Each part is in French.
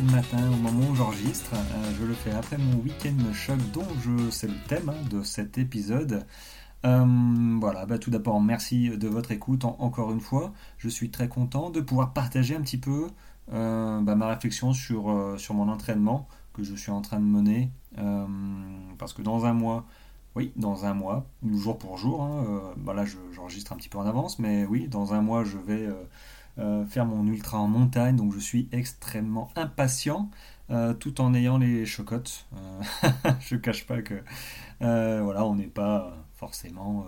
le matin au moment où j'enregistre. Euh, je le fais après mon week-end choc dont je c'est le thème hein, de cet épisode. Euh, voilà, bah, tout d'abord merci de votre écoute encore une fois. Je suis très content de pouvoir partager un petit peu bah, ma réflexion sur, sur mon entraînement que je suis en train de mener. parce que dans un mois, oui, dans un mois, jour pour jour. Hein, euh, bah là, j'enregistre un petit peu en avance, mais oui, dans un mois, je vais euh, euh, faire mon ultra en montagne, donc je suis extrêmement impatient, tout en ayant les chocottes. je cache pas que voilà, on n'est pas forcément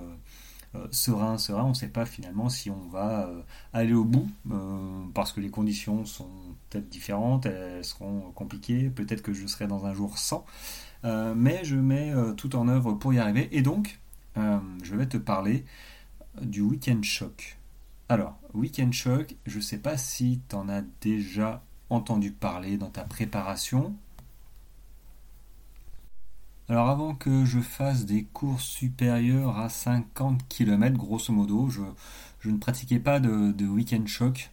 serein, serein. On ne sait pas finalement si on va aller au bout, parce que les conditions sont peut-être différentes, elles seront compliquées. Peut-être que je serai dans un jour sans. Euh, mais je mets euh, tout en œuvre pour y arriver. Et donc, euh, je vais te parler du Weekend Shock. Alors, Weekend Shock, je ne sais pas si tu en as déjà entendu parler dans ta préparation. Alors avant que je fasse des courses supérieures à 50 km, grosso modo, je, ne pratiquais pas de, de week-end choc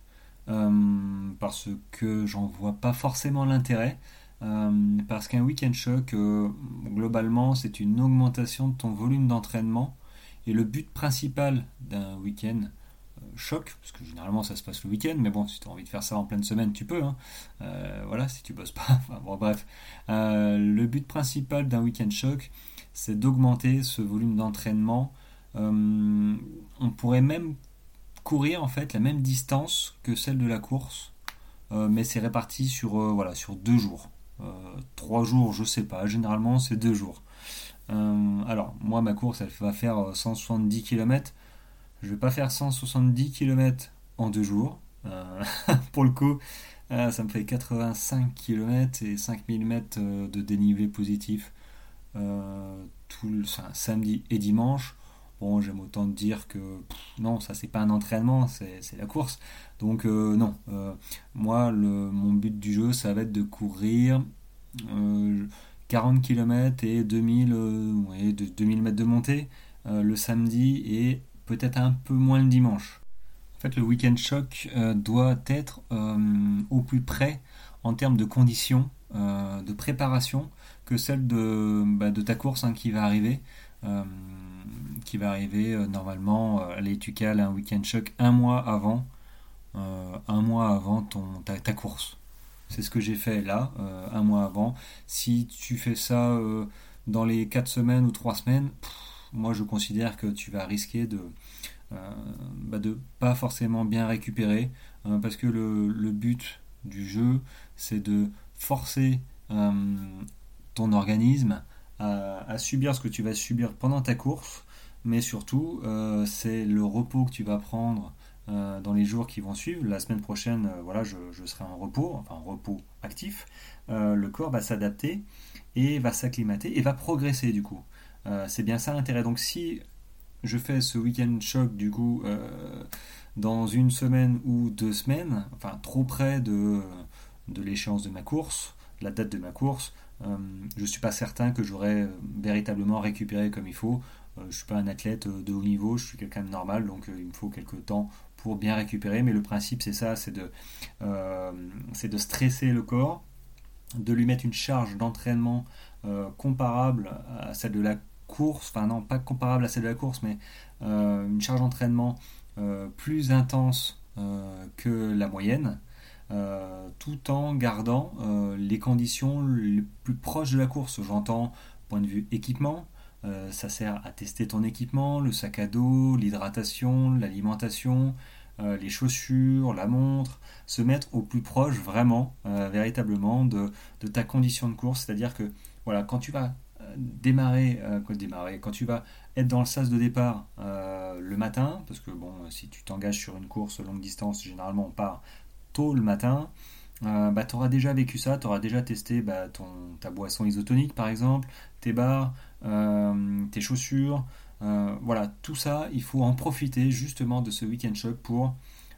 parce que j'en vois pas forcément l'intérêt. Euh, parce qu'un week-end choc, euh, globalement, c'est une augmentation de ton volume d'entraînement. Et le but principal d'un week-end euh, choc, parce que généralement ça se passe le week-end, mais bon, si tu as envie de faire ça en pleine semaine, tu peux. Hein. voilà, si tu bosses pas. Enfin, bon, bref. le but principal d'un week-end choc, c'est d'augmenter ce volume d'entraînement. on pourrait même courir en fait la même distance que celle de la course, mais c'est réparti sur, voilà, sur deux jours. Euh, trois jours, je sais pas. Généralement, c'est deux jours. Euh, alors, moi, ma course, elle va faire 170 km. Je vais pas faire 170 km en deux jours. Euh, pour le coup, ça me fait 85 km et 5000 mètres de dénivelé positif samedi et dimanche. Bon, j'aime autant dire que non, ça c'est pas un entraînement, c'est la course. Donc euh, non, euh, moi mon but du jeu ça va être de courir 40 euh, km et 2000, ouais, de, 2000 mètres de montée le samedi et peut-être un peu moins le dimanche. En fait le week-end choc doit être au plus près en termes de conditions, de préparation que celle de, bah, ta course hein, qui va arriver qui va arriver euh, normalement. Euh, allez, tu cales un week-end choc un mois avant, euh, un mois avant ton, ta, course. C'est ce que j'ai fait là, un mois avant. Si tu fais ça dans les 4 semaines ou 3 semaines, moi je considère que tu vas risquer de bah de pas forcément bien récupérer parce que le, but du jeu c'est de forcer ton organisme à, subir ce que tu vas subir pendant ta course mais surtout, euh, c'est le repos que tu vas prendre euh, dans les jours qui vont suivre. La semaine prochaine, euh, voilà, je, serai en repos, enfin en repos actif. le corps va s'adapter et va s'acclimater et va progresser du coup. C'est bien ça l'intérêt. Donc si je fais ce week-end choc du coup dans une semaine ou deux semaines, enfin trop près de, de l'échéance de ma course, la date de ma course, je ne suis pas certain que j'aurai véritablement récupéré comme il faut. Euh, je ne suis pas un athlète euh, de haut niveau, je suis quelqu'un de normal, donc euh, il me faut quelques temps pour bien récupérer. Mais le principe, c'est ça, c'est de stresser le corps, de lui mettre une charge d'entraînement comparable à celle de la course, enfin non, pas comparable à celle de la course, mais une charge d'entraînement plus intense que la moyenne. tout en gardant les conditions les plus proches de la course. J'entends point de vue équipement, euh, ça sert à tester ton équipement, le sac à dos, l'hydratation, l'alimentation, euh, les chaussures, la montre, se mettre au plus proche vraiment, euh, véritablement de, ta condition de course. C'est-à-dire que voilà, quand tu vas démarrer, démarrer, quand tu vas être dans le sas de départ le matin, parce que bon, si tu t'engages sur une course longue distance, généralement on part tôt le matin. bah, tu auras déjà vécu ça, tu auras déjà testé bah, ton, ta boisson isotonique par exemple, tes barres, euh, tes chaussures, euh, voilà, tout ça, il faut en profiter justement de ce week-end choc pour,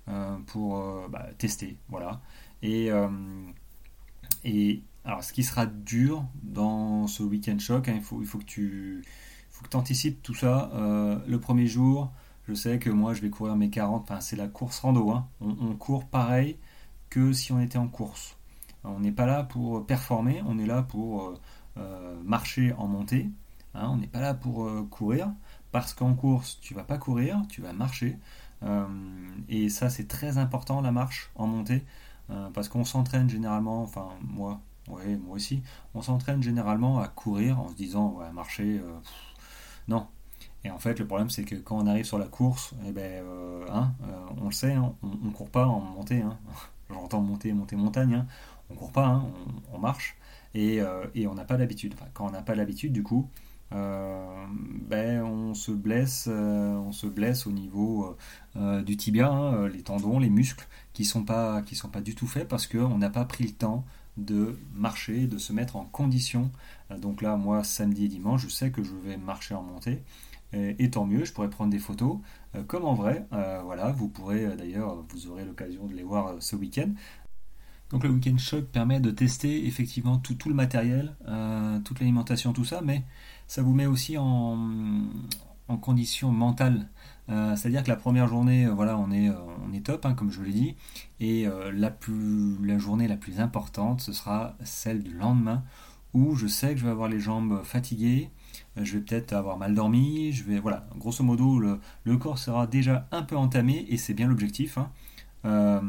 euh, pour bah, tester, voilà. Et alors, ce qui sera dur dans ce week-end choc, hein, il, faut, que tu anticipes tout ça. le premier jour, Je sais que moi, je vais courir mes 40, enfin, c'est la course rando. Hein. On, court pareil que si on était en course. On n'est pas là pour performer, on est là pour marcher en montée. Hein. on n'est pas là pour courir. Parce qu'en course, tu vas pas courir, tu vas marcher. et ça, c'est très important, la marche en montée. parce qu'on s'entraîne généralement, enfin, moi, oui, moi aussi. On s'entraîne généralement à courir en se disant, ouais, marcher, euh, non. Et en fait, le problème, c'est que quand on arrive sur la course, eh ben, euh, hein, euh, on le sait, hein, on, ne court pas en montée. Hein. J'entends monter, monter montagne. Hein. On court pas, on, marche. Et, on n'a pas l'habitude. quand on n'a pas l'habitude, du coup, ben, on se blesse, on se blesse au niveau du tibia, les tendons, les muscles qui sont sont pas du tout faits parce qu'on n'a pas pris le temps de marcher, de se mettre en condition. Euh, donc là, moi, samedi et dimanche, je sais que je vais marcher en montée. Et, tant mieux, je pourrais prendre des photos euh, comme en vrai. Euh, voilà, vous pourrez d'ailleurs, vous aurez l'occasion de les voir ce week-end. Donc le week-end choc permet de tester effectivement tout, tout le matériel, toute l'alimentation, tout ça, mais ça vous met aussi en, en condition mentale. Euh, c'est-à-dire que la première journée, euh, voilà, on est, euh, on est top, hein, comme je l'ai dit, et la, plus, la journée la plus importante, ce sera celle du lendemain, où je sais que je vais avoir les jambes fatiguées, je vais peut-être avoir mal dormi, je vais, voilà, grosso modo, le, corps sera déjà un peu entamé, et c'est bien l'objectif. Hein.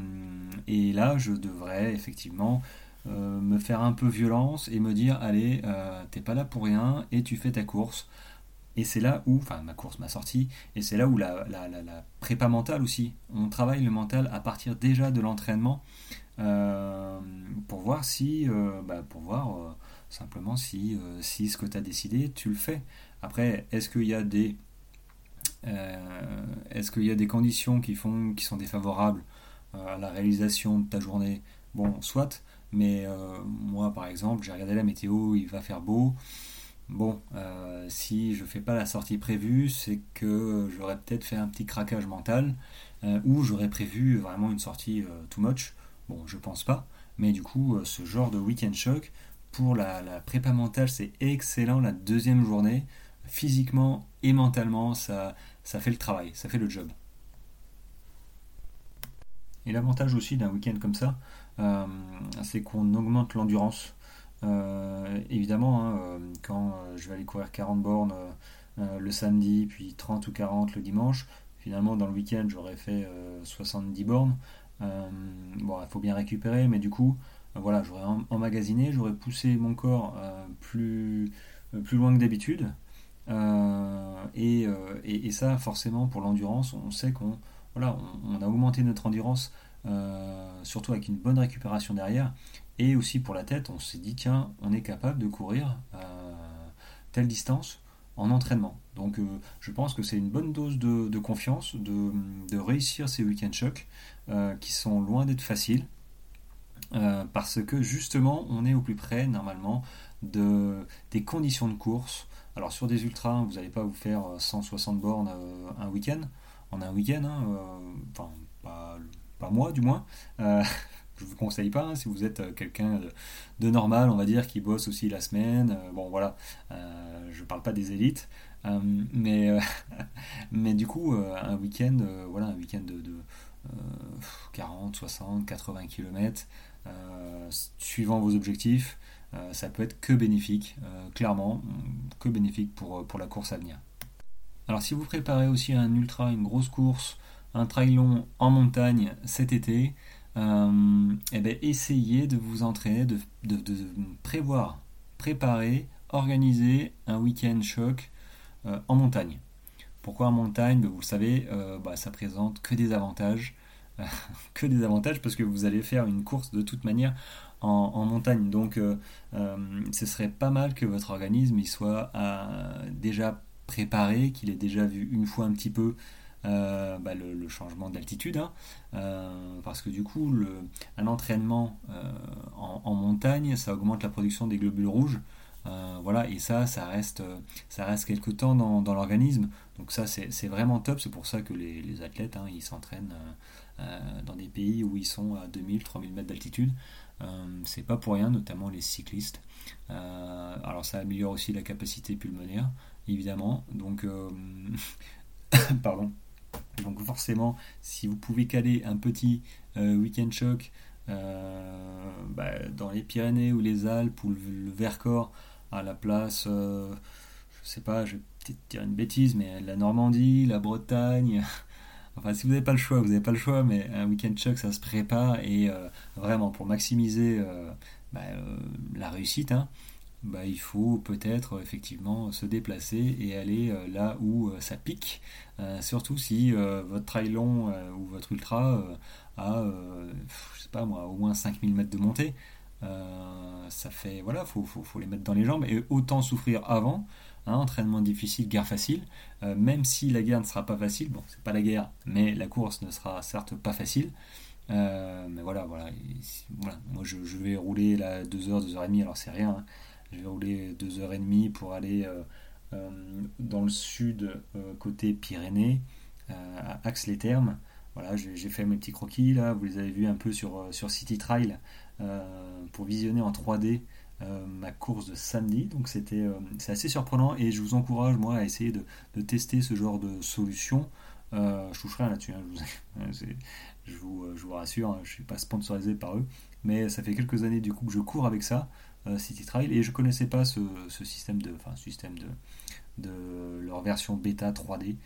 et là, je devrais effectivement me faire un peu violence et me dire, allez, t'es pas là pour rien, et tu fais ta course. Et c'est là où, enfin ma course, ma sortie, et c'est là où la, prépa mentale aussi, on travaille le mental à partir déjà de l'entraînement euh, pour voir si, euh, bah, pour voir euh, simplement si, si ce que tu as décidé, tu le fais. Après, est-ce qu'il y a des est-ce qu'il y a des conditions qui font qui sont défavorables à la réalisation de ta journée? Bon, soit, mais moi par exemple, j'ai regardé la météo, il va faire beau. Bon, euh, si je fais pas la sortie prévue, c'est que j'aurais peut-être fait un petit craquage mental, euh, ou j'aurais prévu vraiment une sortie euh, too much. Bon, je pense pas, mais du coup, ce genre de week-end choc, pour la, prépa mentale, c'est excellent la deuxième journée. Physiquement et mentalement, ça fait le travail, ça fait le job. Et l'avantage aussi d'un week-end comme ça, c'est qu'on augmente l'endurance. Euh, évidemment, hein, euh, quand euh, je vais aller courir 40 bornes le samedi, puis 30 ou 40 le dimanche, finalement dans le week-end j'aurais fait 70 bornes. bon, il faut bien récupérer, mais du coup, voilà, j'aurais emmagasiné, j'aurais poussé mon corps plus, plus loin que d'habitude. et, ça, forcément, pour l'endurance, on sait qu'on voilà, on, a augmenté notre endurance, surtout avec une bonne récupération derrière. Et aussi pour la tête, on s'est dit, tiens, on est capable de courir euh, telle distance en entraînement. Donc euh, je pense que c'est une bonne dose de, confiance, de, réussir ces week-end chocs euh, qui sont loin d'être faciles. parce que justement, on est au plus près normalement de, des conditions de course. Alors sur des ultras, vous n'allez pas vous faire 160 bornes un week-end, en un week-end, hein, enfin pas, moi du moins, je vous conseille pas, hein, si vous êtes euh, quelqu'un de, normal, on va dire, qui bosse aussi la semaine. Euh, bon, voilà, euh, je parle pas des élites, mais, mais du coup, un week-end, voilà, un week-end de, 40, 60, 80 km, suivant vos objectifs, ça peut être que bénéfique, clairement, que bénéfique pour, pour la course à venir. Alors si vous préparez aussi un ultra, une grosse course, un trail long en montagne cet été, euh, eh ben, essayez de vous entraîner, de, prévoir, préparer, organiser un week-end choc euh, en montagne. Pourquoi en montagne? Ben, Vous le savez, euh, bah, ça présente que des avantages. que des avantages parce que vous allez faire une course de toute manière en, montagne. Donc ce serait pas mal que votre organisme il soit déjà préparé, qu'il ait déjà vu une fois un petit peu euh, bah, le, changement d'altitude, hein. euh, parce que du coup, le, un entraînement euh, en, montagne, ça augmente la production des globules rouges. voilà, et ça, ça reste, ça reste quelque temps dans, l'organisme. Donc ça, c'est vraiment top. C'est pour ça que les, athlètes, hein, ils s'entraînent dans des pays où ils sont à 2000, 3000 mètres d'altitude. c'est pas pour rien, notamment les cyclistes. alors ça améliore aussi la capacité pulmonaire, évidemment. Donc, pardon. Donc forcément, si vous pouvez caler un petit week-end choc bah, dans les Pyrénées ou les Alpes ou le, Vercors à la place, je sais pas, je vais peut-être dire une bêtise, mais la Normandie, la Bretagne, Enfin, si vous n'avez pas le choix, vous n'avez pas le choix, mais un week-end choc, ça se prépare et euh, vraiment pour maximiser euh, bah, euh, la réussite, hein, bah, il faut peut-être effectivement se déplacer et aller là où ça pique. surtout si votre trail long ou votre ultra a, je sais pas moi, au moins 5000 mètres de montée. ça fait, voilà, faut, faut, faut les mettre dans les jambes et autant souffrir avant entraînement difficile, guerre facile. Euh, même si la guerre ne sera pas facile, bon, c'est pas la guerre, mais la course ne sera certes pas facile. Euh, mais voilà, voilà, Moi, je, vais rouler là 2h, 2h30, alors c'est rien. Hein. Je vais rouler 2h30 pour aller euh, dans le sud, côté Pyrénées, à Axe-les-Thermes. Voilà, j'ai fait mes petits croquis là, vous les avez vus un peu sur, sur City Trail pour visionner en 3D euh, ma course de samedi. Donc c'était euh, c'est assez surprenant et je vous encourage moi à essayer de, tester ce genre de solution. Euh, je toucherai là-dessus, hein, je, vous, je, vous, rassure, hein, je ne suis pas sponsorisé par eux, mais ça fait quelques années du coup que je cours avec ça, City Trail, et je connaissais pas ce, système de, leur version bêta 3D.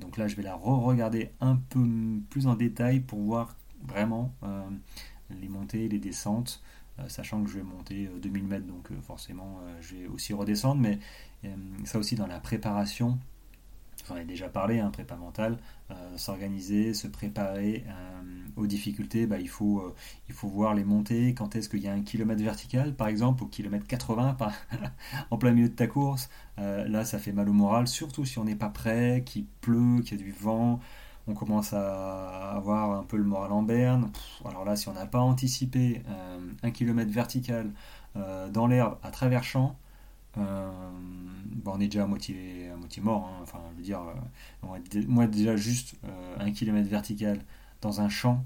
donc là, je vais la re-regarder un peu plus en détail pour voir vraiment les montées, les descentes, euh, sachant que je vais monter 2000 euh, mètres, donc euh, forcément je vais aussi redescendre, mais ça aussi dans la préparation, j'en ai déjà parlé, hein, prépa mental, s'organiser, se préparer aux difficultés, bah, il, faut, il faut voir les montées, quand est-ce qu'il y a un kilomètre vertical, par exemple, au kilomètre 80, en plein milieu de ta course, là ça fait mal au moral, surtout si on n'est pas prêt, qu'il pleut, qu'il y a du vent, on commence à avoir un peu le moral en berne. alors là, si on n'a pas anticipé euh, un kilomètre vertical euh, dans l'herbe à travers champ, euh, on est déjà à moitié, mort. Hein. Enfin, je veux dire, moi déjà juste un kilomètre vertical dans un champ,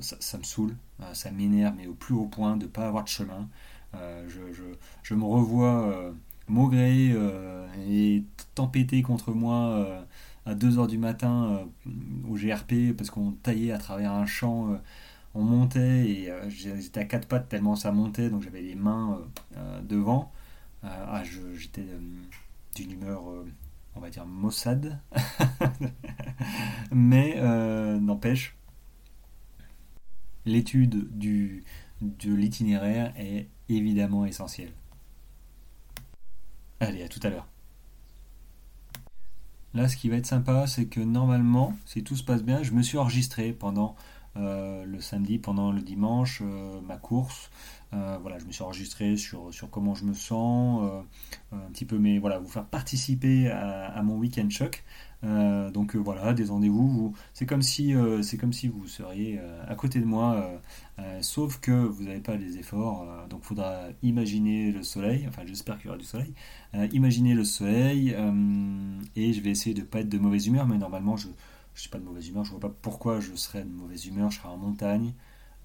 ça, me saoule, ça m'énerve, mais au plus haut point de ne pas avoir de chemin. Je, me revois maugréer et tempêter contre moi à 2h du matin euh, au GRP parce qu'on taillait à travers un champ, euh, on montait et euh, j'étais à quatre pattes tellement ça montait, donc j'avais les mains devant. Ah, j'étais d'une humeur, on va dire, maussade. Mais n'empêche, l'étude du, de l'itinéraire est évidemment essentielle. Allez, à tout à l'heure. Là, ce qui va être sympa, c'est que normalement, si tout se passe bien, je me suis enregistré pendant euh, le samedi, pendant le dimanche, euh, ma course. Euh, voilà, je me suis enregistré sur, sur comment je me sens, un petit peu, mais voilà, vous faire participer à, mon week-end choc. donc voilà, détendez-vous. C'est comme si, c'est comme si vous seriez à côté de moi, sauf que vous n'avez pas les efforts. donc faudra imaginer le soleil. Enfin, j'espère qu'il y aura du soleil. imaginer le soleil et je vais essayer de pas être de mauvaise humeur, mais normalement je je suis pas de mauvaise humeur, je vois pas pourquoi je serais de mauvaise humeur, je serai en montagne,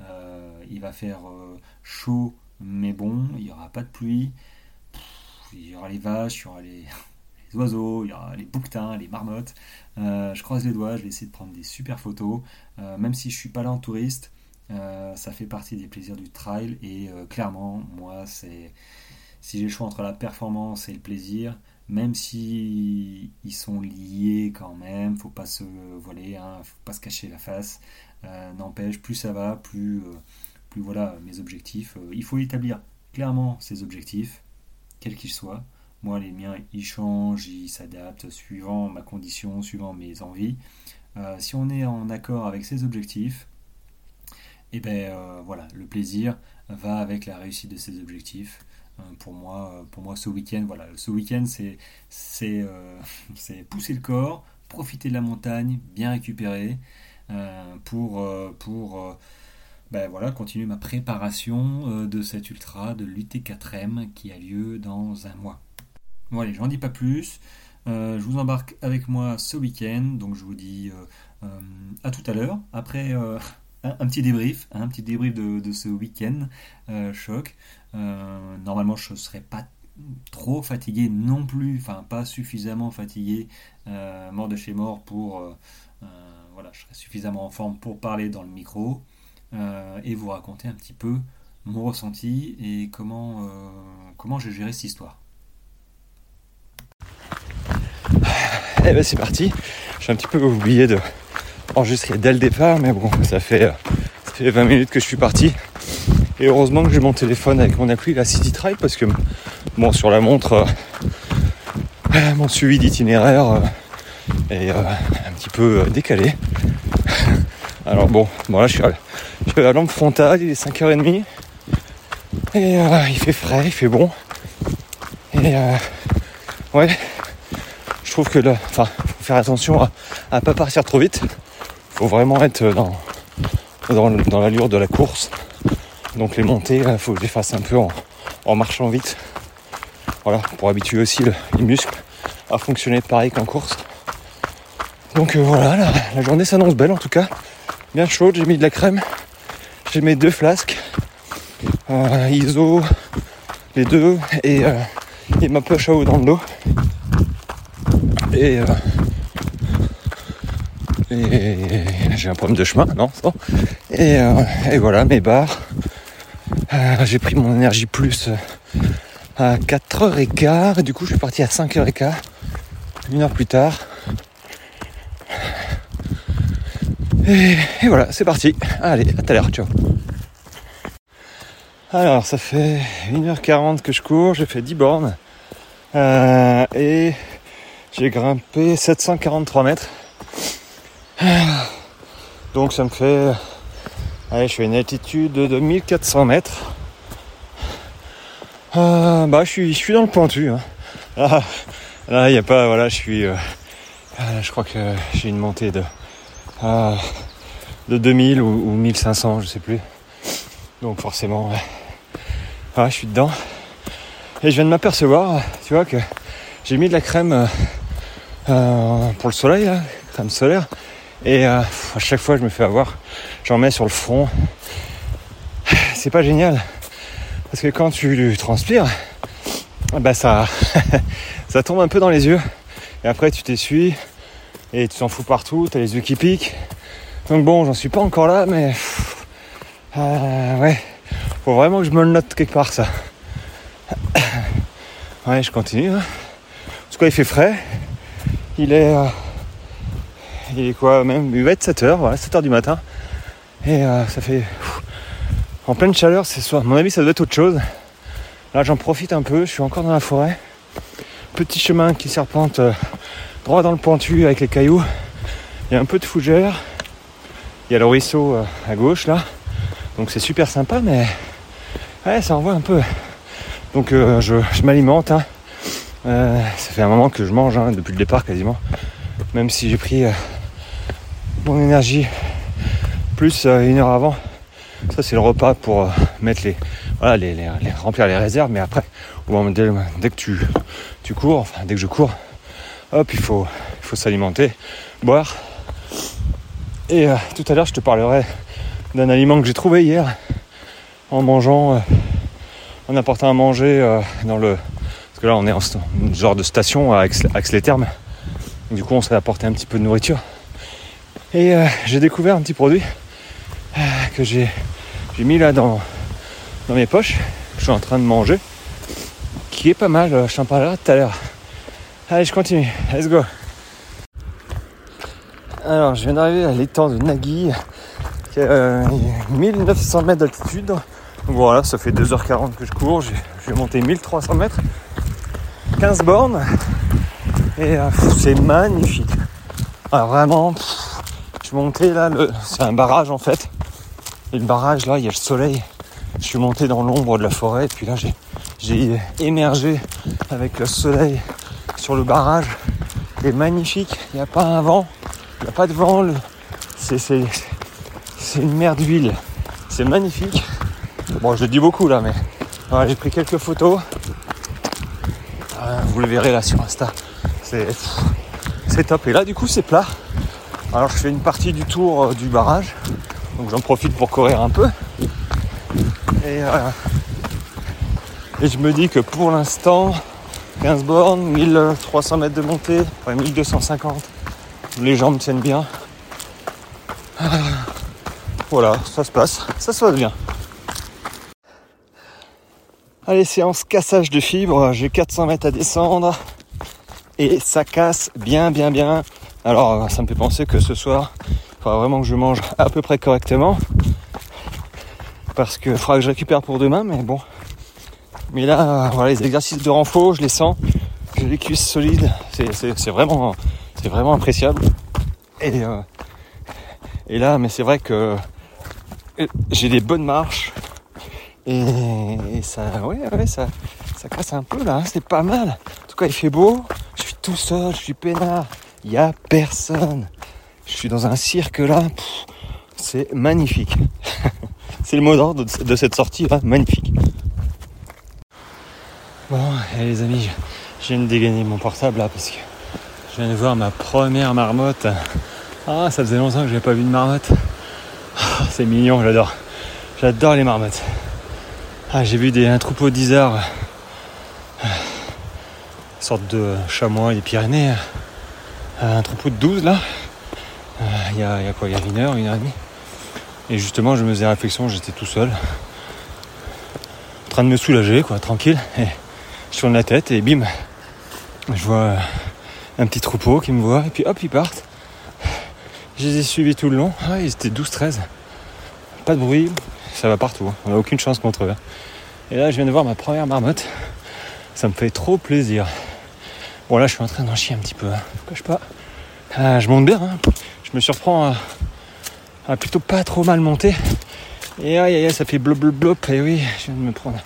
euh, il va faire euh, chaud mais bon, il n'y aura pas de pluie, il y aura les vaches, il y aura les, oiseaux, il y aura les bouquetins, les marmottes, euh, je croise les doigts, je vais essayer de prendre des super photos, même si je suis pas là en touriste, ça fait partie des plaisirs du trail et clairement, moi, c'est si j'ai le choix entre la performance et le plaisir, même si ils sont liés quand même, faut pas se voiler, hein, faut pas se cacher la face. Euh, n'empêche, plus ça va, plus, euh, plus voilà mes objectifs. Euh, il faut établir clairement ces objectifs, quels qu'ils soient. Moi, les miens, ils changent, ils s'adaptent suivant ma condition, suivant mes envies. si on est en accord avec ces objectifs, eh ben voilà, le plaisir va avec la réussite de ces objectifs. Euh, pour moi, euh, pour moi ce week-end, voilà, ce week-end c'est c'est euh, pousser le corps, profiter de la montagne, bien récupérer pour pour ben voilà, continuer ma préparation de cet ultra de l'UT4M qui a lieu dans un mois. Bon allez, j'en dis pas plus. je vous embarque avec moi ce week-end, donc je vous dis à tout à l'heure. Après un, petit débrief, un petit débrief de, ce week-end choc. Euh, normalement, je ne serais pas trop fatigué non plus, enfin pas suffisamment fatigué, euh, mort de chez mort pour, voilà, je serai suffisamment en forme pour parler dans le micro et vous raconter un petit peu mon ressenti et comment, comment j'ai géré cette histoire. Eh ben c'est parti. J'ai un petit peu oublié de enregistrer dès le départ, mais bon, ça fait, ça fait 20 minutes que je suis parti. Et heureusement que j'ai mon téléphone avec mon appli, la City Tribe, parce que bon, sur la montre, euh, mon suivi d'itinéraire euh, est euh, un petit peu décalé. Alors bon, là je suis, à, la lampe frontale, il est 5h30. Et il fait frais, il fait bon. Et ouais, je trouve que là, enfin, faut faire attention à ne pas partir trop vite. Faut vraiment être dans, dans, dans l'allure de la course. Donc les montées, il faut que je les fasse un peu en, marchant vite. Voilà, pour habituer aussi les muscles à fonctionner pareil qu'en course. Donc euh, voilà, la, journée s'annonce belle en tout cas. Bien chaude, j'ai mis de la crème. J'ai mis deux flasques. Euh, ISO, les deux, et, euh, et, ma poche à eau dans le dos. Et, et j'ai un problème de chemin, non et, et voilà, mes barres. Euh, j'ai pris mon énergie plus euh, à 4h15 et du coup je suis parti à 5h15, une heure plus tard. Et, voilà, c'est parti. Allez, à tout à l'heure, ciao. Alors, ça fait 1h40 que je cours, j'ai fait 10 bornes euh, et j'ai grimpé 743 mètres. Donc ça me fait Allez, je suis à une altitude de 1400 mètres. Euh, bah, je suis, je suis dans le pointu. Hein. Là, il n'y a pas, voilà, je suis, euh, je crois que j'ai une montée de, euh, de 2000 ou, 1500, je sais plus. Donc forcément, je suis dedans. Et je viens de m'apercevoir, tu vois, que j'ai mis de la crème pour le soleil, crème solaire. Et à chaque fois, je me fais avoir j'en mets sur le front. C'est pas génial. Parce que quand tu transpires, bah ça, ça tombe un peu dans les yeux. Et après tu t'essuies et tu t'en fous partout, t'as les yeux qui piquent. Donc bon, j'en suis pas encore là, mais euh, ouais, faut vraiment que je me le note quelque part ça. Ouais, je continue. Hein. En tout cas, il fait frais. Il est, euh, il est quoi même Il va être 7h, voilà, 7h du matin. Et euh, ça fait. en pleine chaleur, c'est soit. À mon avis, ça doit être autre chose. Là, j'en profite un peu. Je suis encore dans la forêt. Petit chemin qui serpente euh, droit dans le pointu avec les cailloux. Il y a un peu de fougère. Il y a le ruisseau euh, à gauche là. Donc c'est super sympa, mais ouais, ça envoie un peu. Donc je, m'alimente. Hein. ça fait un moment que je mange hein, depuis le départ quasiment. Même si j'ai pris énergie plus euh, une heure avant. Ça c'est le repas pour euh, mettre les, voilà, les, remplir les réserves. Mais après, dès, dès, que tu, tu cours, enfin dès que je cours, hop, il faut, il faut s'alimenter, boire. Et euh, tout à l'heure, je te parlerai d'un aliment que j'ai trouvé hier en mangeant, en apportant à manger dans le. Parce que là, on est en genre de station à Aix-les-Thermes. Du coup, on s'est apporté un petit peu de nourriture. Et j'ai découvert un petit produit que j'ai mis là dans, dans mes poches, que je suis en train de manger, qui est pas mal, je t'en parlerai tout à l'heure. Allez, je continue, let's go. Alors, je viens d'arriver à l'étang de Nagui, qui a 1900 mètres d'altitude. Voilà, ça fait 2h40 que je cours, je vais monter 1300 mètres, 15 bornes, et euh, c'est magnifique. Alors vraiment, je suis monté là, c'est un barrage en fait. Et le barrage, là, il y a le soleil. Je suis monté dans l'ombre de la forêt, et puis là, j'ai émergé avec le soleil sur le barrage. C'est magnifique, il n'y a pas un vent, il n'y a pas de vent. C'est une mer d'huile. C'est magnifique. Bon, je le dis beaucoup là, mais j'ai pris quelques photos. vous le verrez là sur Insta. C'est top. Et là, du coup, c'est plat. Alors, je fais une partie du tour euh, du barrage. Donc j'en profite pour courir un peu. Et, euh, et je me dis que pour l'instant, 15 bornes, 1300 mètres de montée, enfin 1250, les jambes tiennent bien. voilà, ça se passe, ça se passe bien. Allez, séance cassage de fibres, j'ai 400 mètres à descendre et ça casse bien, bien, bien. Alors, ça me fait penser que ce soir, il faudra vraiment que je mange à peu près correctement. Parce qu'il faudra que je récupère pour demain, mais bon. Mais là, voilà, les exercices de renfort, je les sens, j'ai les cuisses solides, c'est vraiment, appréciable. Et, euh, et là, mais c'est vrai que j'ai des bonnes marches, et, ça, ouais, ça, ça casse un peu là, hein, c'est pas mal. En tout cas, il fait beau, je suis tout seul, je suis peinard, il a personne. Je suis dans un cirque là, c'est magnifique. c'est le mot d'ordre de cette sortie magnifique. Bon, les amis, je viens de dégainer mon portable là parce que je viens de voir ma première marmotte. Ah, ça faisait longtemps que j'avais pas vu de marmotte. Ah, c'est mignon, j'adore. J'adore les marmottes. Ah, j'ai vu des, un troupeau une sorte de chamois des Pyrénées, un troupeau de 12 là, euh, il y, a, quoi, il y a une heure, une heure et demie. Et justement, je me faisais réflexion, j'étais tout seul, en train de me soulager, quoi, tranquille. Et je tourne la tête et bim, je vois un petit troupeau qui me voit, et puis hop, ils partent. Je les ai suivis tout le long. Ah, ils étaient 12-13. Pas de bruit, ça va partout. Hein. On n'a aucune chance contre eux. Hein. Et là, je viens de voir ma première marmotte. Ça me fait trop plaisir. Bon, là, je suis en train d'en chier un petit peu. Hein. Je pas. Ah, je monte bien. Hein. Je me surprends à, plutôt pas trop mal monter. Et aïe, aïe, ça fait blop, blop, blop. Et oui, je viens de me prendre.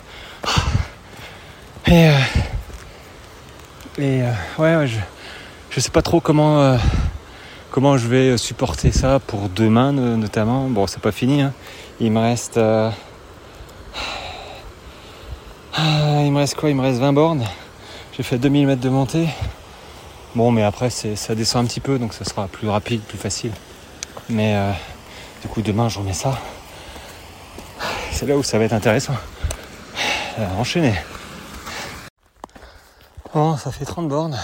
Et, euh, et euh, ouais, ouais, je, je sais pas trop comment, euh, comment je vais supporter ça pour demain, notamment. Bon, c'est pas fini. Hein. Il me reste. Ah, il me reste quoi? Il me reste 20 bornes. J'ai fait 2000 mètres de montée. Bon, mais après, ça descend un petit peu, donc ça sera plus rapide, plus facile. Mais euh, du coup, demain, je remets ça. C'est là où ça va être intéressant. Euh, enchaîner. Bon, ça fait 30 bornes.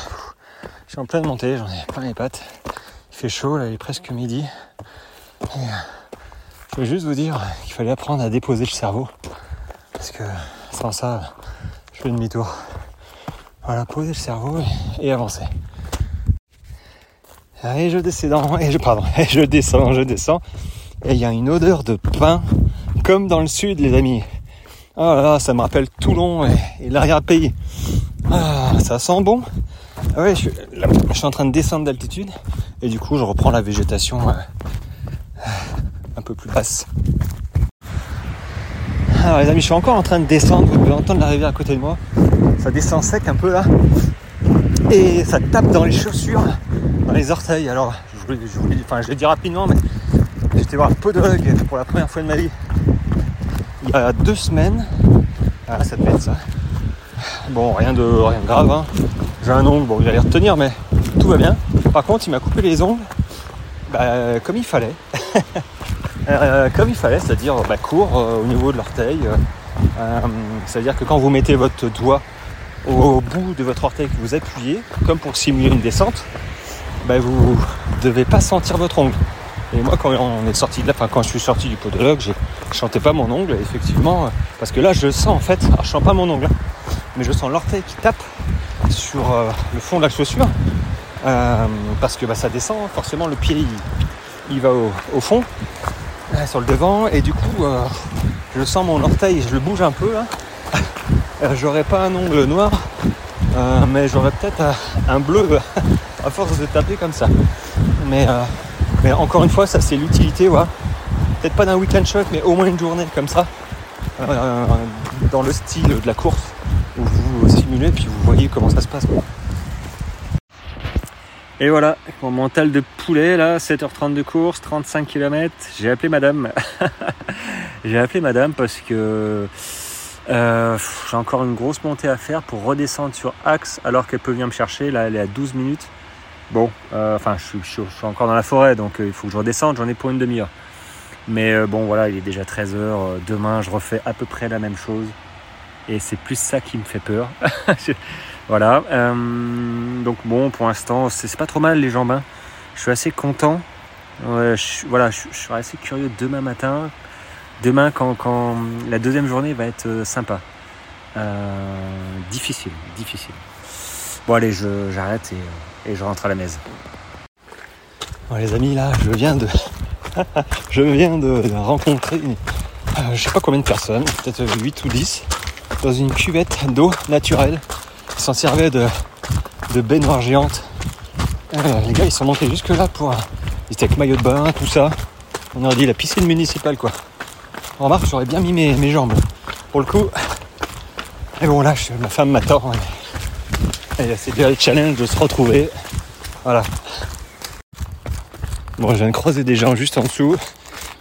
Je suis en pleine montée, j'en ai plein les pattes. Il fait chaud, là, il est presque midi. Je voulais juste vous dire qu'il fallait apprendre à déposer le cerveau. Parce que sans ça, je fais demi-tour. Voilà, poser le cerveau et, avancer. Et je descends, et je, pardon, et je descends, je descends. Et il y a une odeur de pain, comme dans le sud, les amis. Oh là là, ça me rappelle Toulon et, l'arrière-pays. Ah, ça sent bon. Ah ouais, je, suis en train de descendre d'altitude et du coup, je reprends la végétation un peu plus basse. Alors les amis, je suis encore en train de descendre, vous pouvez entendre la rivière à côté de moi. Ça descend sec un peu là. Et ça tape dans les chaussures, dans les orteils. Alors, je, je, enfin, je l'ai dit rapidement, mais j'étais voir podologue pour la première fois de ma vie. Il y a deux semaines. Ah, ça devait être ça. Bon, rien de, rien de grave. Hein. J'ai un ongle, bon, il allait retenir, mais tout va bien. Par contre, il m'a coupé les ongles bah, comme il fallait. Euh, comme il fallait, c'est-à-dire bah, court euh, au niveau de l'orteil. Euh, c'est-à-dire que quand vous mettez votre doigt au, bout de votre orteil que vous appuyez, comme pour simuler une descente, bah, vous ne devez pas sentir votre ongle. Et moi, quand on est sorti de là, enfin quand je suis sorti du podologue, je chantais pas mon ongle, effectivement, parce que là, je sens en fait, alors je sens pas mon ongle, hein, mais je sens l'orteil qui tape sur le fond de la chaussure, parce que bah, ça descend, forcément le pied il, va au, fond, sur le devant et du coup euh, je sens mon orteil, je le bouge un peu là. Euh, j'aurais pas un ongle noir, euh, mais j'aurais peut-être un bleu à force de taper comme ça. Mais, mais encore une fois, ça c'est l'utilité, voilà. peut-être pas d'un week-end shot, mais au moins une journée comme ça, dans le style de la course, où vous simulez puis vous voyez comment ça se passe. Et voilà, mon mental de poulet, là, 7h30 de course, 35 km. J'ai appelé madame. j'ai appelé madame parce que euh, j'ai encore une grosse montée à faire pour redescendre sur Axe alors qu'elle peut venir me chercher. Là, elle est à 12 minutes. Bon, euh, enfin, je, suis encore dans la forêt, donc euh, il faut que je redescende. J'en ai pour une demi-heure. Mais bon, voilà, il est déjà 13h. Demain, je refais à peu près la même chose. Et c'est plus ça qui me fait peur. Voilà. Donc bon, pour l'instant, c'est pas trop mal les jambes. Hein. Je suis assez content. je, voilà, je, je, assez curieux demain matin. Demain, quand, quand la deuxième journée va être euh, sympa. Euh, difficile, difficile. Bon, allez, j'arrête et, et, je rentre à la maison. Bon, les amis, là, je viens de, je viens de, rencontrer, euh, je sais pas combien de personnes, peut-être 8 ou 10, dans une cuvette d'eau naturelle. Ils s'en servaient de, de baignoire géante. Euh, les gars, ils sont montés jusque là pour. Ils étaient avec maillot de bain, tout ça. On aurait dit la piscine municipale, quoi. Remarque, j'aurais bien mis mes, jambes. Pour le coup. Et bon, là, ma femme m'attend. Et c'est déjà le challenge de se retrouver. Voilà. Bon, je viens de croiser des gens juste en dessous.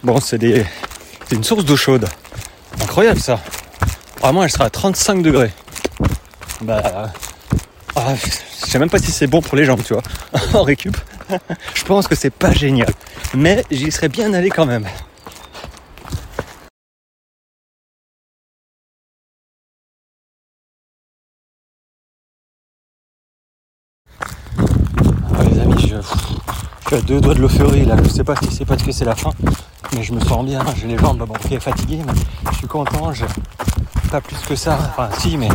Bon, c'est des... une source d'eau chaude. Incroyable ça. Vraiment, elle sera à 35 degrés. Bah, ah, je sais même pas si c'est bon pour les jambes, tu vois. en récup, je pense que c'est pas génial. Mais j'y serais bien allé quand même. Ah, amis, je, suis à deux doigts de l'euphorie là. Je sais pas si c'est parce que c'est la fin, mais je me sens bien. J'ai les jambes, bon, est fatigué, mais je suis content. Je, pas plus que ça. Enfin, si, mais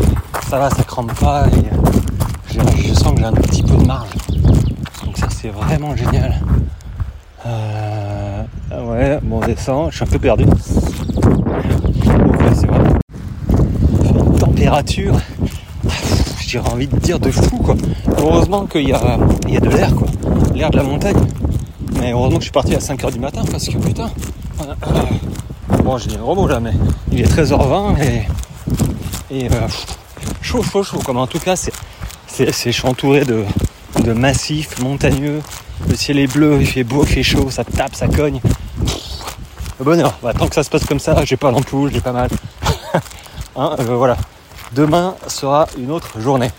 ça va, ça crampe pas. Et je sens que j'ai un petit peu de marge. Donc ça, c'est vraiment génial. Euh, ouais, bon, on descend. Je suis un peu perdu. Température, j'ai envie de dire de fou, quoi. Heureusement qu'il y a, il y a de l'air, quoi. L'air de la montagne. Mais heureusement que je suis parti à 5h du matin parce que putain. bon, j'ai un gros là, mais il est 13h20 et, et euh, chaud, chaud, chaud. Comme en tout cas, c'est, c'est, je suis entouré de, de massifs montagneux. Le ciel est bleu, il fait beau, il fait chaud, ça tape, ça cogne. Le bonheur. Bah, tant que ça se passe comme ça, j'ai pas l'ampoule, j'ai pas mal. hein, euh, voilà. Demain sera une autre journée.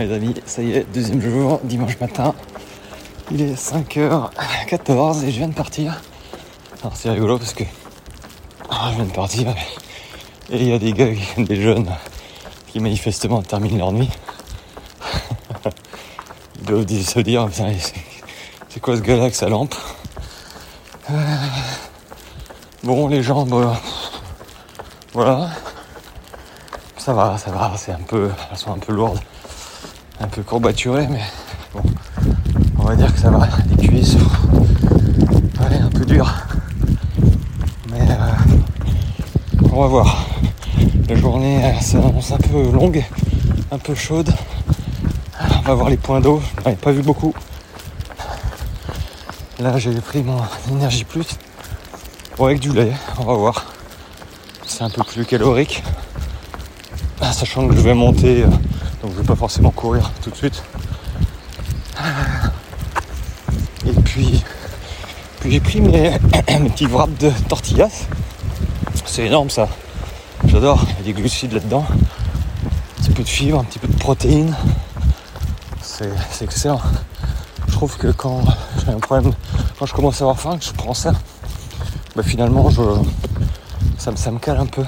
Les amis, ça y est, deuxième jour, dimanche matin. Il est 5h14 et je viens de partir. Alors c'est rigolo parce que ah, je viens de partir et il y a des gars, des jeunes qui manifestement terminent leur nuit. Ils doivent se dire c'est quoi ce gars là avec sa lampe? Euh, Bon les jambes voilà. Ça va, ça va, c'est un peu. Elles sont un peu lourdes, un peu courbaturées, mais bon on va dire que ça va. Les cuisses, ouais, un peu dur. Mais euh, on va voir. La journée s'annonce un peu longue, un peu chaude. On va voir les points d'eau. J'en ai pas vu beaucoup. Là, j'ai pris mon énergie plus. Bon, avec du lait, on va voir. C'est un peu plus calorique. Ah, sachant que je vais monter, euh, donc je vais pas forcément courir tout de suite. puis, puis j'ai pris mes, petits wraps de tortillas. C'est énorme ça. J'adore. Il y a des glucides là-dedans. Un petit peu de fibres, un petit peu de protéines. C'est excellent. Je trouve que quand j'ai un problème, quand je commence à avoir faim, que je prends ça, bah finalement je, ça, ça me cale un peu.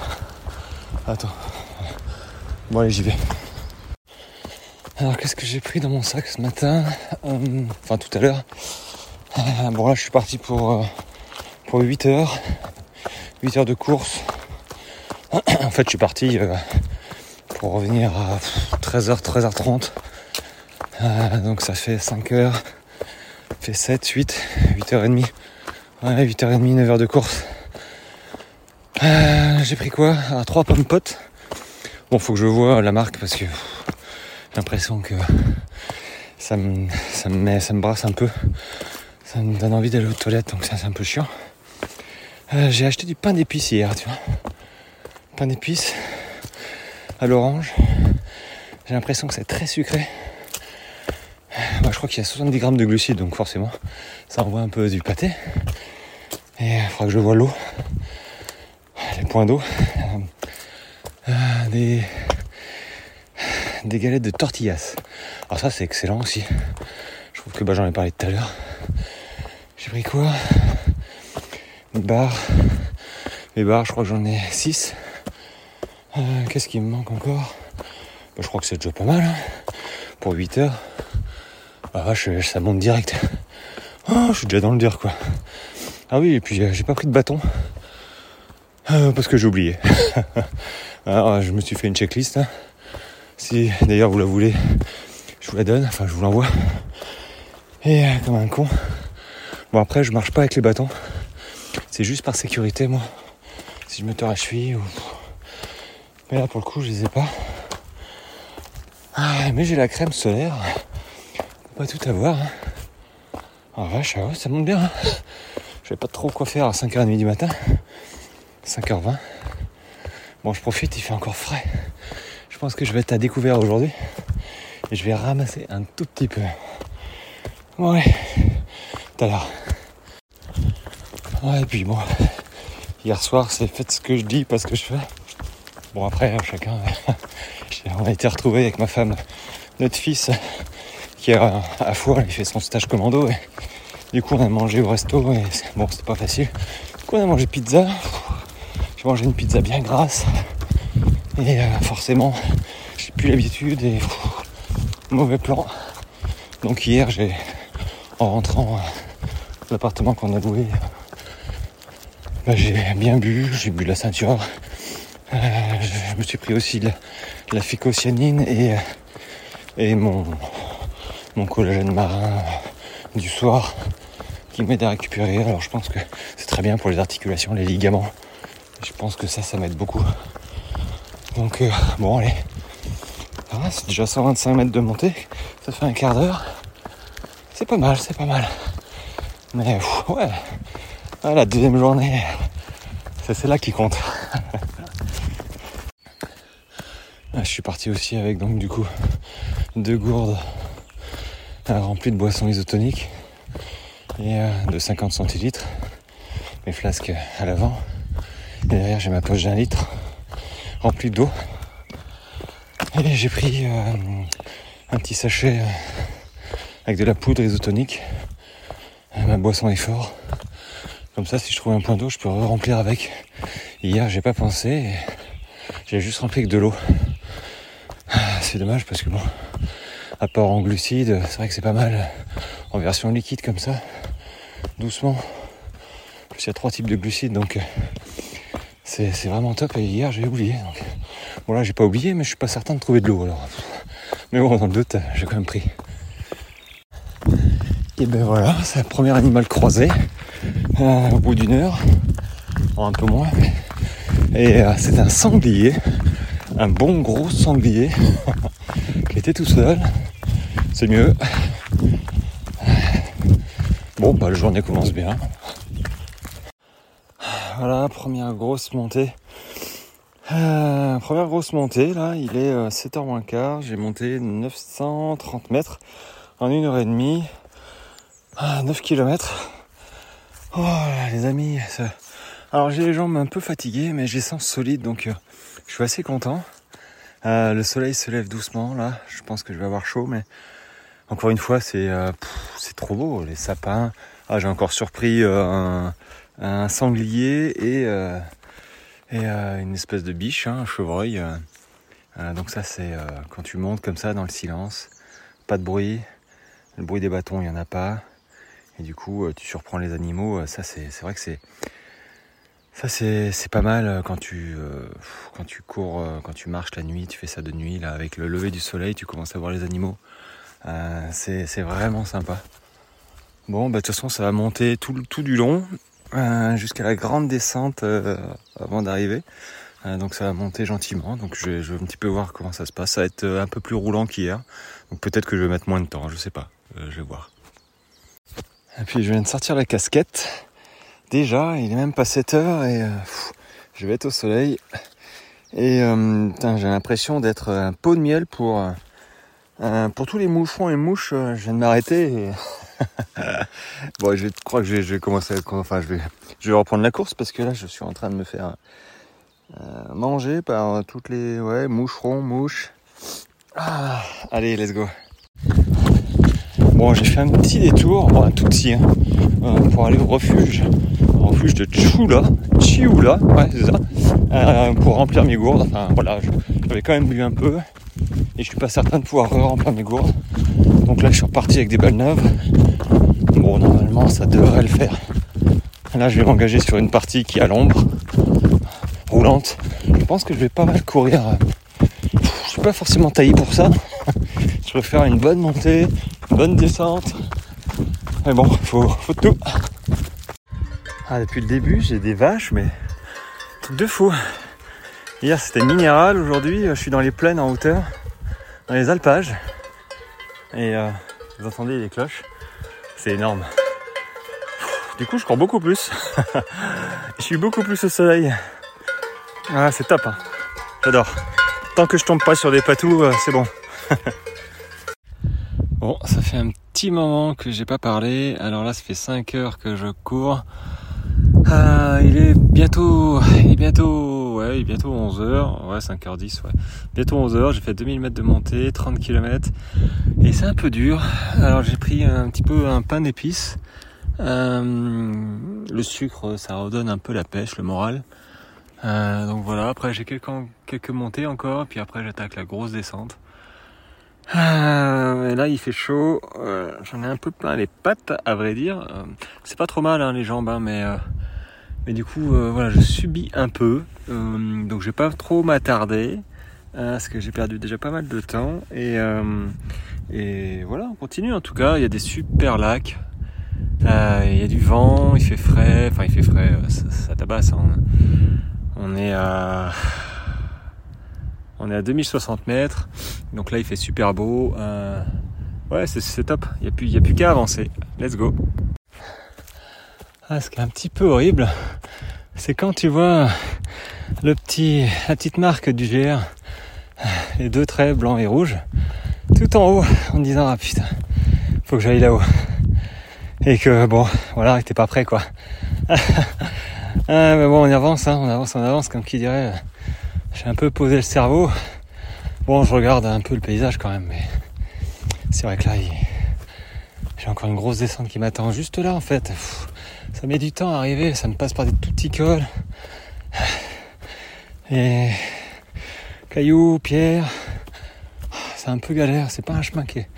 Attends. Bon allez j'y vais. Alors qu'est-ce que j'ai pris dans mon sac ce matin euh, Enfin tout à l'heure. Euh, bon là je suis parti pour, euh, pour 8 heures. 8 heures de course. en fait je suis parti euh, pour revenir à 13h, 13h30. donc ça fait 5 heures. Fait 7, 8, 8h30. Ouais, 8h30, 9h de course. j'ai pris quoi? Ah, 3 pommes potes. Bon faut que je vois la marque parce que l'impression que ça me, ça, me ça me brasse un peu ça me donne envie d'aller aux toilettes, donc ça c'est un peu chiant. Euh, j'ai acheté du pain d'épices hier, tu vois. Pain d'épices à l'orange. J'ai l'impression que c'est très sucré. Bah, je crois qu'il y a 70 grammes de glucides, donc forcément, ça envoie un peu du pâté. Et il faudra que je vois l'eau. Les points d'eau. Euh, des, des galettes de tortillas. Alors ça c'est excellent aussi. Je trouve que bah, j'en ai parlé tout à l'heure. J'ai pris quoi? Mes barres. Les barres, je crois que j'en ai 6. Euh, qu'est-ce qui me manque encore? Bah, Je crois que c'est déjà pas mal. Hein, pour 8 heures. Bah, vache, ça monte direct. Oh, je suis déjà dans le dur quoi. Ah oui, et puis j'ai pas pris de bâton. Euh, parce que j'ai oublié. Alors, je me suis fait une checklist. Hein. Si d'ailleurs vous la voulez, je vous la donne, enfin je vous l'envoie. Et euh, comme un con. Bon après je marche pas avec les bâtons. C'est juste par sécurité moi. Si je me tords la cheville ou. Mais là pour le coup je les ai pas. Ah, mais j'ai la crème solaire. Pas tout avoir. Hein. Ah vache, ah ça monte bien. Hein. Je vais pas trop quoi faire à 5h30 du matin. 5h20. Bon, je profite, il fait encore frais. Je pense que je vais être à découvert aujourd'hui. Et je vais ramasser un tout petit peu. Ouais, tout à l'heure. Ouais, et puis bon, hier soir, c'est fait ce que je dis, pas ce que je fais. Bon, après, chacun. on a été retrouvé avec ma femme, notre fils, qui a à fois, il fait son stage commando. Du coup, on a mangé au resto. Et bon, c'était pas facile. Du coup, on a mangé pizza. J'ai mangé une pizza bien grasse. Et euh, forcément, j'ai plus l'habitude et mauvais plan. Donc hier, j'ai en rentrant euh, l'appartement qu'on a loué, bah, j'ai bien bu, j'ai bu la ceinture. Euh, je me suis pris aussi la, la phycocyanine et, et mon, mon collagène marin du soir qui m'aide à récupérer. Alors je pense que c'est très bien pour les articulations, les ligaments. Je pense que ça, ça m'aide beaucoup. Donc, euh, bon, allez. Ah, c'est déjà 125 mètres de montée. Ça fait un quart d'heure. C'est pas mal, c'est pas mal. Mais, ouais. Ah, la deuxième journée, c'est là qui compte. Ah, je suis parti aussi avec, donc, du coup, deux gourdes euh, remplies de boissons isotoniques et euh, de 50 centilitres. Mes flasques à l'avant. Et derrière, j'ai ma poche d'un litre remplie d'eau. Et j'ai pris euh, un petit sachet euh, avec de la poudre isotonique. Euh, ma boisson est fort. Comme ça, si je trouve un point d'eau, je peux remplir avec. Hier, j'ai pas pensé. J'ai juste rempli avec de l'eau. C'est dommage parce que bon, apport en glucides, c'est vrai que c'est pas mal en version liquide comme ça, doucement. Plus il y a trois types de glucides, donc c'est vraiment top. Et hier, j'ai oublié. Donc, bon, là, j'ai pas oublié, mais je suis pas certain de trouver de l'eau. Alors, mais bon, dans le doute, j'ai quand même pris. Et ben voilà, c'est le premier animal croisé euh, au bout d'une heure, un peu moins. Et euh, c'est un sanglier, un bon gros sanglier qui était tout seul. C'est mieux. Bon, bah la journée commence bien. Voilà, première grosse montée. Euh, première grosse montée, là, il est 7h euh, moins quart. J'ai monté 930 mètres en une heure et demie. 9 ah, km. Oh là, les amis. Alors j'ai les jambes un peu fatiguées, mais j'ai sens solide, donc euh, je suis assez content. le soleil se lève doucement, là. Je pense que je vais avoir chaud, mais encore une fois, c'est c'est trop beau. Les sapins. Ah, j'ai encore surpris un un sanglier et, euh, euh, une espèce de biche, hein, un chevreuil. Euh, donc ça c'est quand tu montes comme ça dans le silence, pas de bruit, le bruit des bâtons il n'y en a pas, et du coup tu surprends les animaux, ça c'est vrai que c'est pas mal quand tu quand cours, quand tu marches la nuit, tu fais ça de nuit là avec le lever du soleil, tu commences à voir les animaux. c'est vraiment sympa. Bon bah de toute façon ça va monter tout, tout du long euh, jusqu'à la grande descente euh, avant d'arriver. Euh, donc ça va monter gentiment. Donc je vais, un petit peu voir comment ça se passe. Ça va être un peu plus roulant qu'hier. Donc peut-être que je vais mettre moins de temps. Je sais pas. je vais voir. Et puis je viens de sortir la casquette. Déjà, il est même pas 7 heures et je vais être au soleil. Et j'ai l'impression d'être un pot de miel pour pour tous les moucherons et mouches. je viens de m'arrêter. Et... bon, je crois que je vais, commencer à, enfin, je vais, reprendre la course parce que là, je suis en train de me faire euh, manger par toutes les, ouais, moucherons, mouches. Ah, allez, let's go. Bon, j'ai fait un petit détour, un tout petit, hein, euh, pour aller au refuge, refuge de Chula, Chioula, ouais, c'est ça, euh, pour remplir mes gourdes. Enfin, voilà, j'avais quand même bu un peu et je suis pas certain de pouvoir remplir mes gourdes. Donc là, je suis reparti avec des balles neuves. Bon, normalement, ça devrait le faire. Là, je vais m'engager sur une partie qui a l'ombre, roulante. Je pense que je vais pas mal courir. Je suis pas forcément taillé pour ça. Je préfère une bonne montée, une bonne descente. Mais bon, faut tout. Ah, depuis le début, j'ai des vaches, mais truc de fou. Hier, c'était minéral. Aujourd'hui, je suis dans les plaines en hauteur, dans les alpages. Et euh, vous entendez les cloches? C'est énorme. Du coup, je cours beaucoup plus. je suis beaucoup plus au soleil. Ah, c'est top. Hein. J'adore. Tant que je tombe pas sur des patous, euh, c'est bon. bon, ça fait un petit moment que j'ai pas parlé. Alors là, ça fait 5 heures que je cours. Ah, il est bientôt, il est bientôt, ouais, il est bientôt 11h, ouais, 5h10, ouais. Bientôt 11h, j'ai fait 2000 mètres de montée, 30 km, et c'est un peu dur. Alors j'ai pris un petit peu un pain d'épices. Euh, le sucre, ça redonne un peu la pêche, le moral. Euh, donc voilà, après j'ai quelques, quelques montées encore, puis après j'attaque la grosse descente. Euh, là il fait chaud, euh, j'en ai un peu plein les pattes à vrai dire. C'est pas trop mal hein, les jambes, hein, mais mais du coup voilà je subis un peu, donc je vais pas trop m'attarder parce que j'ai perdu déjà pas mal de temps et et voilà on continue en tout cas. Il y a des super lacs, il y a du vent, il fait frais, enfin il fait frais, ça, tabasse. Hein. On est à on est à 2060 mètres. Donc là, il fait super beau. Euh, ouais, c'est top. Il n'y a plus, plus qu'à avancer. Let's go. Ce qui est un petit peu horrible, c'est quand tu vois le petit, la petite marque du GR, les deux traits blancs et rouges, tout en haut, en disant ah putain, faut que j'aille là-haut. Et que bon, voilà, t'es pas prêt quoi. ah, mais bon, on avance, hein, on avance, on avance, comme qui dirait j'ai un peu posé le cerveau. Bon, je regarde un peu le paysage quand même, mais c'est vrai que là, j'ai encore une grosse descente qui m'attend juste là en fait. Ça met du temps à arriver, ça me passe par des tout petits cols. Et cailloux, pierres, c'est un peu galère, c'est pas un chemin qui est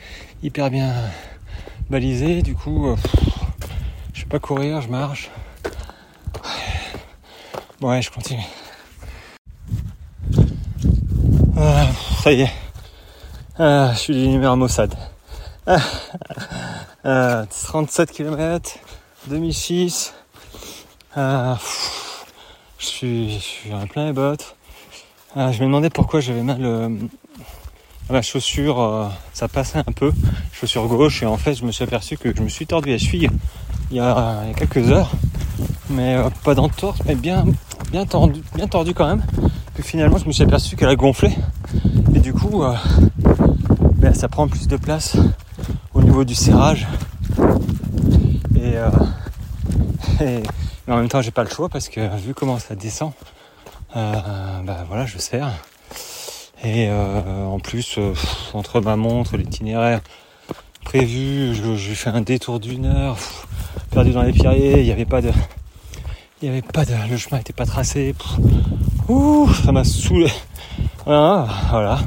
hyper bien balisé, du coup, je vais pas courir, je marche. Ouais, je continue. Ah, ça y est. Ah, je suis du numéro Mossad. 37 km, 2006. je, suis, je en plein les bottes. Ah, je me demandais pourquoi j'avais mal euh, la chaussure. Euh, ça passait un peu. Chaussure gauche. Et en fait, je me suis aperçu que je me suis tordu la cheville il y a, quelques heures. Mais euh, pas d'entorse, mais bien, bien, tordu, bien tordu quand même. Puis finalement, je me suis aperçu qu'elle a gonflé. Et du coup, euh, ben, ça prend plus de place au niveau du serrage. Et, euh, mais en même temps, j'ai pas le choix parce que vu comment ça descend, euh, ben, voilà, je serre. Et en plus, entre ma montre, l'itinéraire prévu, j'ai fait un détour d'une heure, perdu dans les pierriers, il n'y avait pas de. Il y avait pas de. Le chemin n'était pas tracé. Ouh, ça m'a saoulé. Ah, voilà.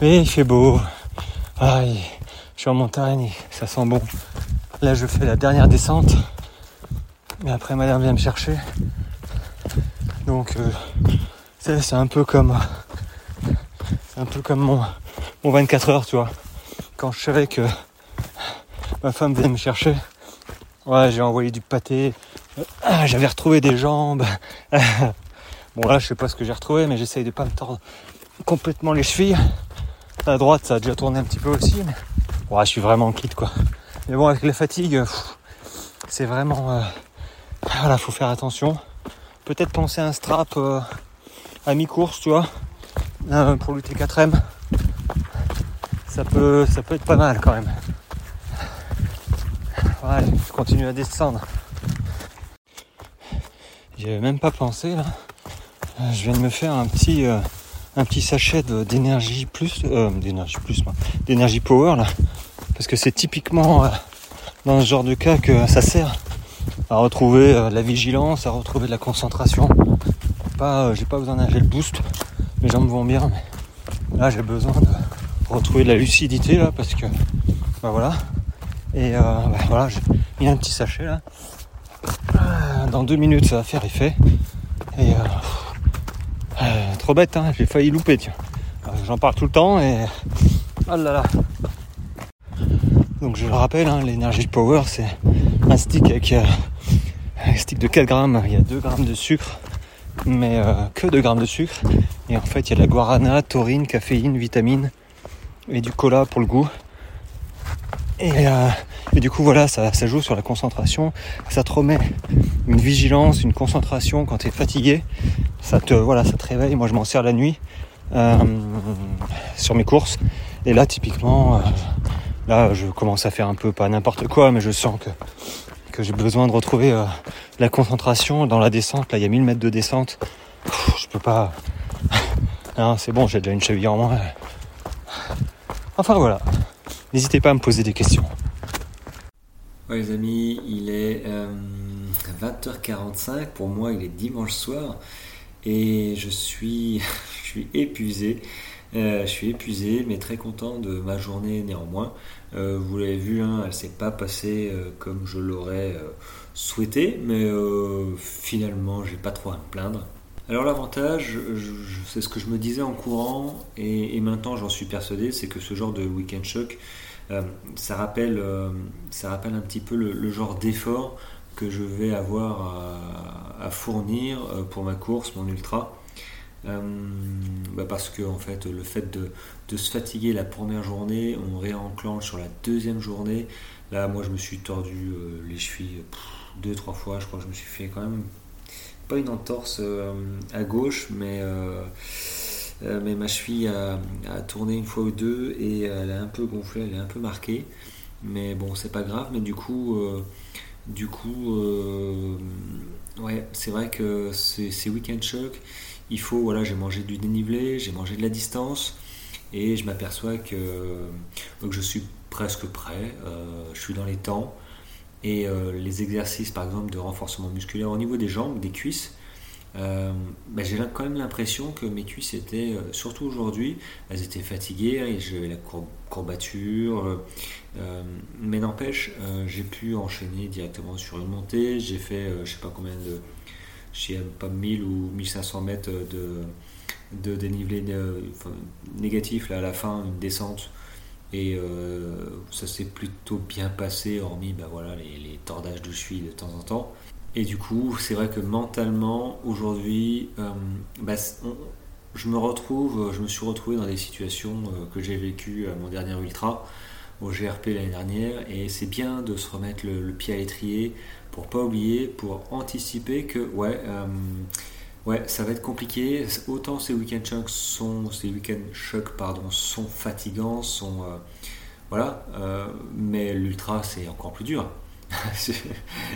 Mais il fait beau. Ah, je suis en montagne, ça sent bon. Là, je fais la dernière descente. Et après, madame vient me chercher. Donc, euh, c'est un peu comme. Un peu comme mon, mon 24 heures, tu vois. Quand je savais que ma femme vient me chercher, ouais, j'ai envoyé du pâté. Ah, j'avais retrouvé des jambes. Bon là je sais pas ce que j'ai retrouvé mais j'essaye de pas me tordre complètement les chevilles. À droite ça a déjà tourné un petit peu aussi mais ouais, je suis vraiment quitte quoi. Mais bon avec la fatigue c'est vraiment euh, voilà faut faire attention. Peut-être penser à un strap euh, à mi-course tu vois euh, pour lutter 4M. Ça peut ça peut être pas mal quand même. Ouais, je continue à descendre. J'y avais même pas pensé là. Euh, je viens de me faire un petit, un petit sachet d'énergie plus, d'énergie plus, d'énergie power là, parce que c'est typiquement dans ce genre de cas que ça sert à retrouver la vigilance, à retrouver de la concentration. Pas, j'ai pas besoin d'un gel boost, mes jambes vont bien, mais là j'ai besoin de retrouver de la lucidité là parce que, bah voilà. Et bah, voilà, j'ai mis un petit sachet là. Dans deux minutes, ça va faire effet. Et trop bête, hein, j'ai failli louper, tiens. J'en parle tout le temps et. Oh là là. Donc je le rappelle, hein, l'énergie power, c'est un stick avec de 4 grammes, il y a 2 grammes de sucre, mais euh, que 2 grammes de sucre. Et en fait, il y a de la guarana, taurine, caféine, vitamine et du cola pour le goût. Et, euh, du coup, voilà, ça, joue sur la concentration. Ça te remet une vigilance, une concentration quand tu es fatigué. Ça te, voilà, ça te réveille. Moi, je m'en sers la nuit euh, sur mes courses. Et là, typiquement, là, je commence à faire un peu pas n'importe quoi, mais je sens que que j'ai besoin de retrouver euh, la concentration dans la descente. Là, il y a 1000 mètres de descente. je peux pas. c'est bon, j'ai déjà une cheville en moins. Enfin voilà. N'hésitez pas à me poser des questions. Ouais les amis, il est 20h45. Euh, Pour moi, il est dimanche soir. Et je suis, je suis épuisé. Euh, je suis épuisé, mais très content de ma journée néanmoins. Euh, vous l'avez vu, hein, elle s'est pas passée euh, comme je l'aurais souhaité, mais finalement, j'ai pas trop à me plaindre. Alors l'avantage, c'est ce que je me disais en courant, et, maintenant j'en suis persuadé, c'est que ce genre de week-end choc, ça rappelle un petit peu le, genre d'effort que je vais avoir à fournir pour ma course, mon ultra. Euh, bah parce que en fait, le fait de, se fatiguer la première journée, on réenclenche sur la deuxième journée. Là, moi, je me suis tordu euh, les chevilles deux, trois fois. Je crois que je me suis fait quand même pas une entorse euh, à gauche, mais, mais ma cheville a, tourné une fois ou deux et elle a un peu gonflé, elle est un peu marquée. Mais bon, c'est pas grave. Mais du coup, du coup, ouais, c'est vrai que ces, ces week-end il faut, voilà, j'ai mangé du dénivelé, j'ai mangé de la distance, et je m'aperçois que, je suis presque prêt, euh, je suis dans les temps, et euh, les exercices par exemple de renforcement musculaire au niveau des jambes, des cuisses, euh, bah, j'ai quand même l'impression que mes cuisses étaient, surtout aujourd'hui, elles étaient fatiguées, hein, j'avais la courbature, mais n'empêche, j'ai pu enchaîner directement sur une montée, j'ai fait je sais pas combien de je pas 1000 ou 1500 mètres de, de dénivelé négatif là, à la fin, une descente. Et euh, ça s'est plutôt bien passé, hormis bah, voilà, les, tordages de cheville de temps en temps. Et du coup, c'est vrai que mentalement, aujourd'hui, euh, bah, je me retrouve, je me suis retrouvé dans des situations euh, que j'ai vécues à mon dernier ultra, au GRP l'année dernière, et c'est bien de se remettre le pied à l'étrier, pour pas oublier, pour anticiper que ouais, euh, ouais, ça va être compliqué. Autant ces week-end chocs sont, ces week-end chocs pardon, sont fatigants, sont euh, voilà, euh, mais l'ultra c'est encore plus dur.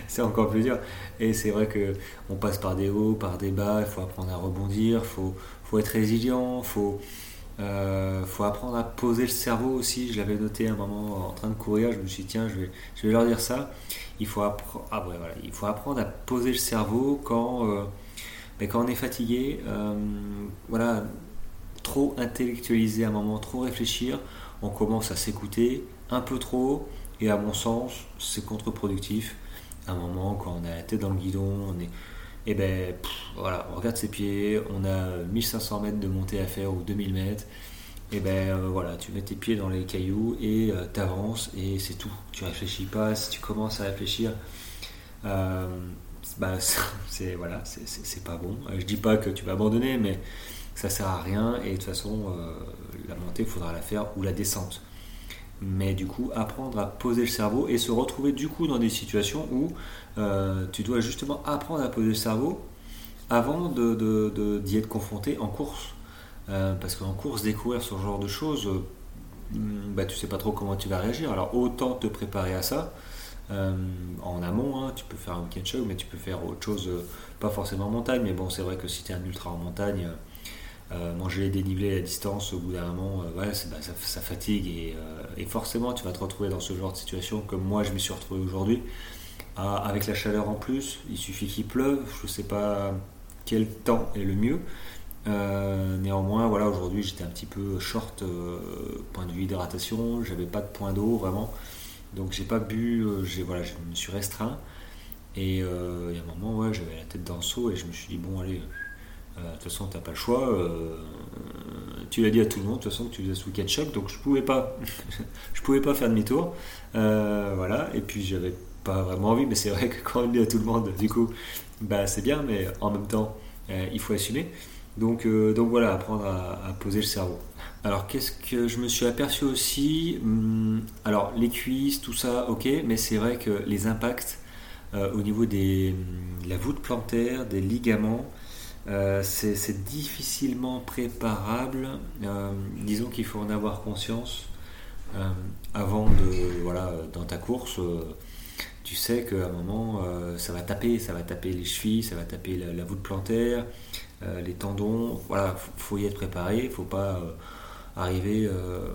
c'est encore plus dur. Et c'est vrai que on passe par des hauts, par des bas. Il faut apprendre à rebondir. Faut, faut être résilient. Faut euh, faut apprendre à poser le cerveau aussi. Je l'avais noté un moment en train de courir. Je me suis dit, tiens, je vais, leur dire ça. Il faut, ah voilà. il faut apprendre à poser le cerveau quand, euh, ben, quand on est fatigué. Euh, voilà, trop intellectualiser à un moment, trop réfléchir. On commence à s'écouter un peu trop. Et à mon sens, c'est contre-productif. À un moment, quand on a la tête dans le guidon, on est et ben voilà, on regarde ses pieds, on a 1500 mètres de montée à faire ou 2000 mètres, et ben euh, voilà, tu mets tes pieds dans les cailloux et euh, tu avances et c'est tout. Tu réfléchis pas, si tu commences à réfléchir, euh, bah, c'est voilà, c'est pas bon. Je dis pas que tu vas abandonner, mais ça sert à rien et de toute façon, la montée, il faudra la faire ou la descente mais du coup apprendre à poser le cerveau et se retrouver du coup dans des situations où euh, tu dois justement apprendre à poser le cerveau avant d'y de, être confronté en course. Euh, parce qu'en course, découvrir ce genre de choses, euh, bah, tu sais pas trop comment tu vas réagir. Alors autant te préparer à ça en amont. Hein. tu peux faire un week-end mais tu peux faire autre chose, pas forcément en montagne. Mais bon, c'est vrai que si tu es un ultra en montagne, euh, manger les dénivelés à distance, au bout d'un moment, euh, bah, ça, fatigue euh, et, forcément tu vas te retrouver dans ce genre de situation comme moi je me suis retrouvé aujourd'hui. Ah, avec la chaleur en plus, il suffit qu'il pleuve, je ne sais pas quel temps est le mieux. néanmoins, voilà, aujourd'hui j'étais un petit peu short point de vue hydratation, j'avais pas de point d'eau vraiment. Donc j'ai pas bu, j'ai voilà, je me suis restreint. Et il y a un moment, ouais, j'avais la tête dans le seau et je me suis dit bon allez, de toute façon t'as pas le choix. tu l'as dit à tout le monde de toute façon que tu faisais sous ketchup, donc je pouvais pouvais pas faire demi-tour. voilà. Et puis j'avais pas vraiment envie, mais c'est vrai que quand on le dit à tout le monde, du coup, bah c'est bien, mais en même temps, il faut assumer. Donc, euh, donc voilà, apprendre à, poser le cerveau. Alors qu'est-ce que je me suis aperçu aussi hmm, Alors les cuisses, tout ça, ok, mais c'est vrai que les impacts euh, au niveau des, de la voûte plantaire, des ligaments, euh, c'est difficilement préparable. disons qu'il faut en avoir conscience avant de, voilà, dans ta course tu sais qu'à un moment, ça va taper, ça va taper les chevilles, ça va taper la voûte plantaire, euh, les tendons, voilà, faut y être préparé, faut pas euh, arriver euh,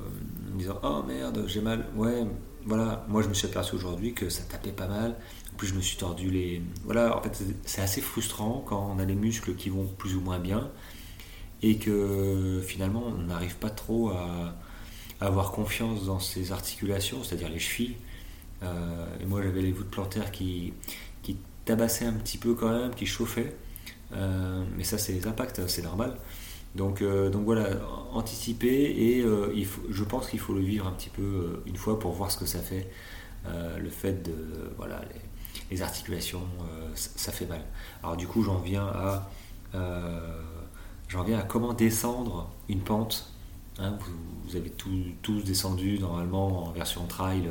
en disant oh merde j'ai mal, ouais voilà, moi je me suis aperçu aujourd'hui que ça tapait pas mal, plus je me suis tordu les, voilà en fait c'est assez frustrant quand on a les muscles qui vont plus ou moins bien et que finalement on n'arrive pas trop à, avoir confiance dans ses articulations, c'est-à-dire les chevilles. et moi j'avais les voûtes plantaires qui, qui tabassaient un petit peu quand même, qui chauffaient. Euh, mais ça, c'est les impacts, c'est normal. Donc, euh, donc voilà, anticiper et euh, il faut, je pense qu'il faut le vivre un petit peu une fois pour voir ce que ça fait. le fait de voilà articulations, ça, fait mal. Alors du coup, j'en viens à j'en viens à comment descendre une pente. Hein, vous, avez tous descendu normalement en version trail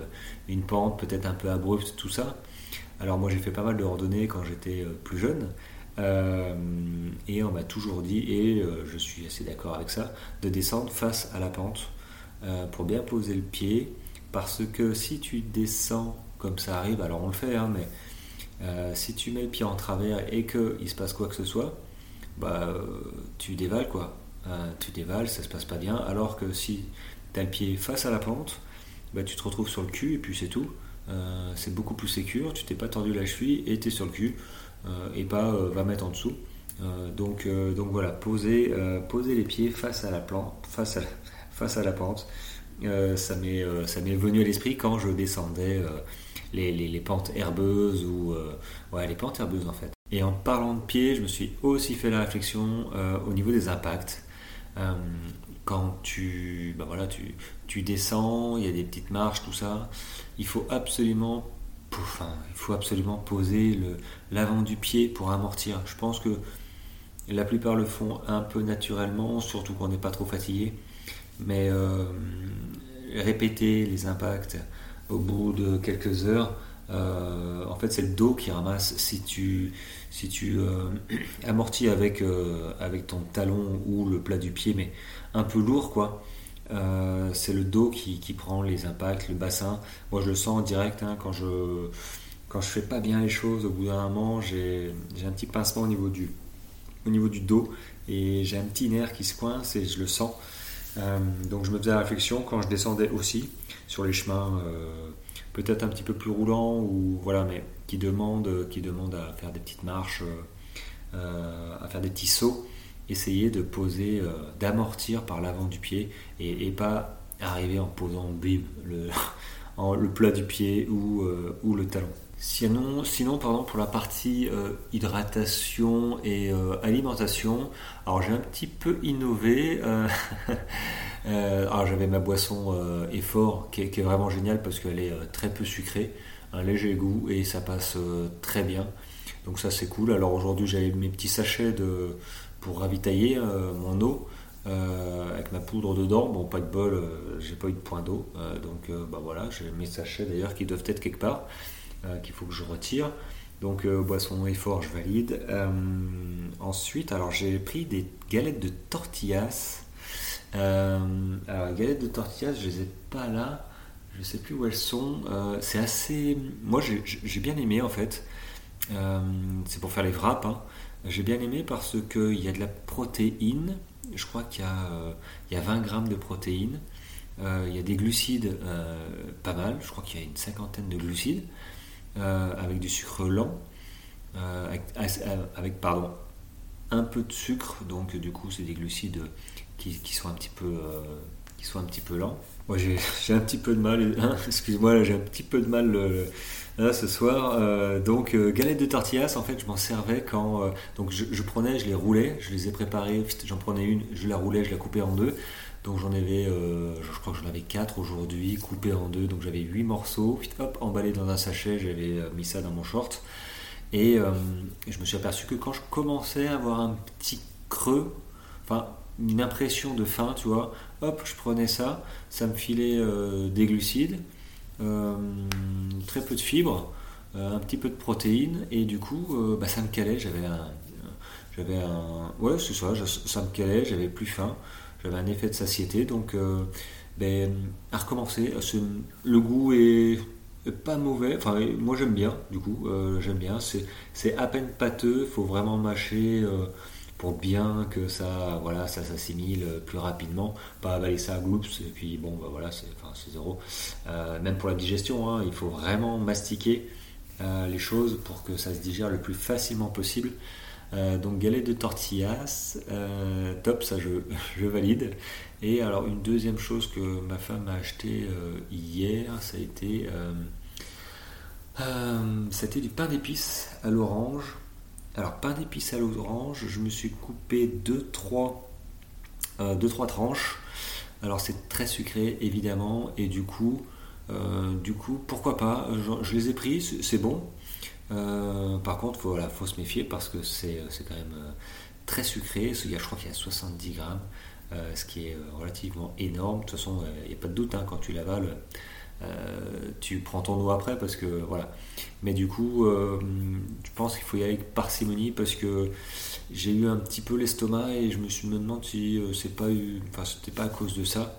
une pente, peut-être un peu abrupte, tout ça. Alors moi j'ai fait pas mal de randonnées quand j'étais plus jeune euh, et on m'a toujours dit, et euh, je suis assez d'accord avec ça, de descendre face à la pente euh, pour bien poser le pied. Parce que si tu descends comme ça arrive, alors on le fait, hein, mais si tu mets le pied en travers et qu'il se passe quoi que ce soit, bah, tu dévales quoi. tu dévales, ça se passe pas bien. Alors que si tu as le pied face à la pente, bah, tu te retrouves sur le cul et puis c'est tout. c'est beaucoup plus sécur, tu t'es pas tordu la cheville et tu es sur le cul. Euh, et pas euh, va mettre en dessous. Euh, donc, donc voilà, poser, poser les pieds face à la plante, face à, face à la pente. ça m'est venu à l'esprit quand je descendais les, les, pentes herbeuses ou ouais, les pentes herbeuses en fait. Et en parlant de pieds, je me suis aussi fait la réflexion au niveau des impacts. quand tu, bah voilà, tu, tu descends, il y a des petites marches, tout ça, il faut absolument il faut absolument poser l'avant du pied pour amortir. Je pense que la plupart le font un peu naturellement, surtout quand on n'est pas trop fatigué. Mais euh, répéter les impacts au bout de quelques heures, euh, en fait, c'est le dos qui ramasse. Si tu, si tu euh, amortis avec, avec ton talon ou le plat du pied, mais un peu lourd, quoi, euh, c'est le dos qui, prend les impacts, le bassin. Moi, je le sens en direct hein, quand je quand je fais pas bien les choses. Au bout d'un moment, j'ai un petit pincement au niveau du au niveau du dos et j'ai un petit nerf qui se coince et je le sens. Euh, donc, je me faisais la réflexion quand je descendais aussi sur les chemins, euh, peut-être un petit peu plus roulants ou voilà, mais qui demandent qui à faire des petites marches, à faire des petits sauts essayer de poser, euh, d'amortir par l'avant du pied et, pas arriver en posant le, plat du pied euh, ou le talon. Sinon, pardon, pour la partie euh, hydratation et alimentation, alors j'ai un petit peu innové. alors j'avais ma boisson effort qui est, vraiment géniale parce qu'elle est très peu sucrée, un léger goût et ça passe très bien. Donc ça c'est cool. Alors aujourd'hui j'avais mes petits sachets de, pour ravitailler euh, mon eau euh, avec ma poudre dedans. Bon, pas de bol, euh, j'ai pas eu de point d'eau. donc bah voilà, j'ai mes sachets d'ailleurs qui doivent être quelque part, qu'il faut que je retire. Donc boisson effort, je valide. ensuite, alors j'ai pris des galettes de tortillas. alors les galettes de tortillas, je les ai pas là. Je sais plus où elles sont. c'est assez. Moi, j'ai bien aimé en fait. c'est pour faire les wraps. Hein. J'ai bien aimé parce qu'il y a de la protéine, je crois qu'il y, y a 20 grammes de protéines, euh, il y a des glucides euh, pas mal, je crois qu'il y a une cinquantaine de glucides, euh, avec du sucre lent, avec, pardon, un peu de sucre, donc du coup c'est des glucides qui, sont un petit peu qui soit un petit peu lent. Moi, j'ai un petit peu de mal, hein, excuse-moi, j'ai un petit peu de mal là, ce soir. Euh, donc, euh, galette de tortillas, en fait, je m'en servais quand. Euh, donc, je, prenais, je les roulais, je les ai préparées, j'en prenais une, je la roulais, je la coupais en deux. Donc, j'en avais, je crois que j'en avais quatre aujourd'hui, coupés en deux. Donc, j'avais huit morceaux, hop, emballés dans un sachet, j'avais mis ça dans mon short. Et je me suis aperçu que quand je commençais à avoir un petit creux, enfin, une impression de faim, tu vois, hop, je prenais ça, ça me filait des glucides euh, très peu de fibres, euh, un petit peu de protéines, et du coup, euh, bah, ça me calait. J'avais un, j'avais un, ouais, c'est ça, ça me calait, j'avais plus faim, j'avais un effet de satiété, donc ben, à recommencer. Le goût est pas mauvais, enfin moi j'aime bien, du coup j'aime bien. C'est à peine pâteux, faut vraiment mâcher pour bien que ça, voilà, ça s'assimile plus rapidement, pas avaler ça à gloops et puis bon, bah voilà, c'est zéro. Euh, même pour la digestion, hein, il faut vraiment mastiquer euh, les choses pour que ça se digère le plus facilement possible. Euh, donc galette de tortillas, top, ça je, valide. Et alors une deuxième chose que ma femme a acheté hier, ça a été, du pain d'épices à l'orange. Alors, pain d'épices à l'orange, je me suis coupé 2-3 euh, tranches. Alors, c'est très sucré, évidemment, et du coup, euh, du coup pourquoi pas? Je, les ai pris, c'est bon. Euh, par contre, il voilà, faut se méfier parce que c'est quand même très sucré. Je crois qu'il y a 70 grammes, ce qui est relativement énorme. De toute façon, il n'y a pas de doute, hein, quand tu l'avales, euh, tu prends ton eau après parce que voilà. Mais du coup, euh, je pense qu'il faut y aller avec parcimonie parce que j'ai eu un petit peu l'estomac et je me suis me demande si euh, c'est pas c'était pas à cause de ça.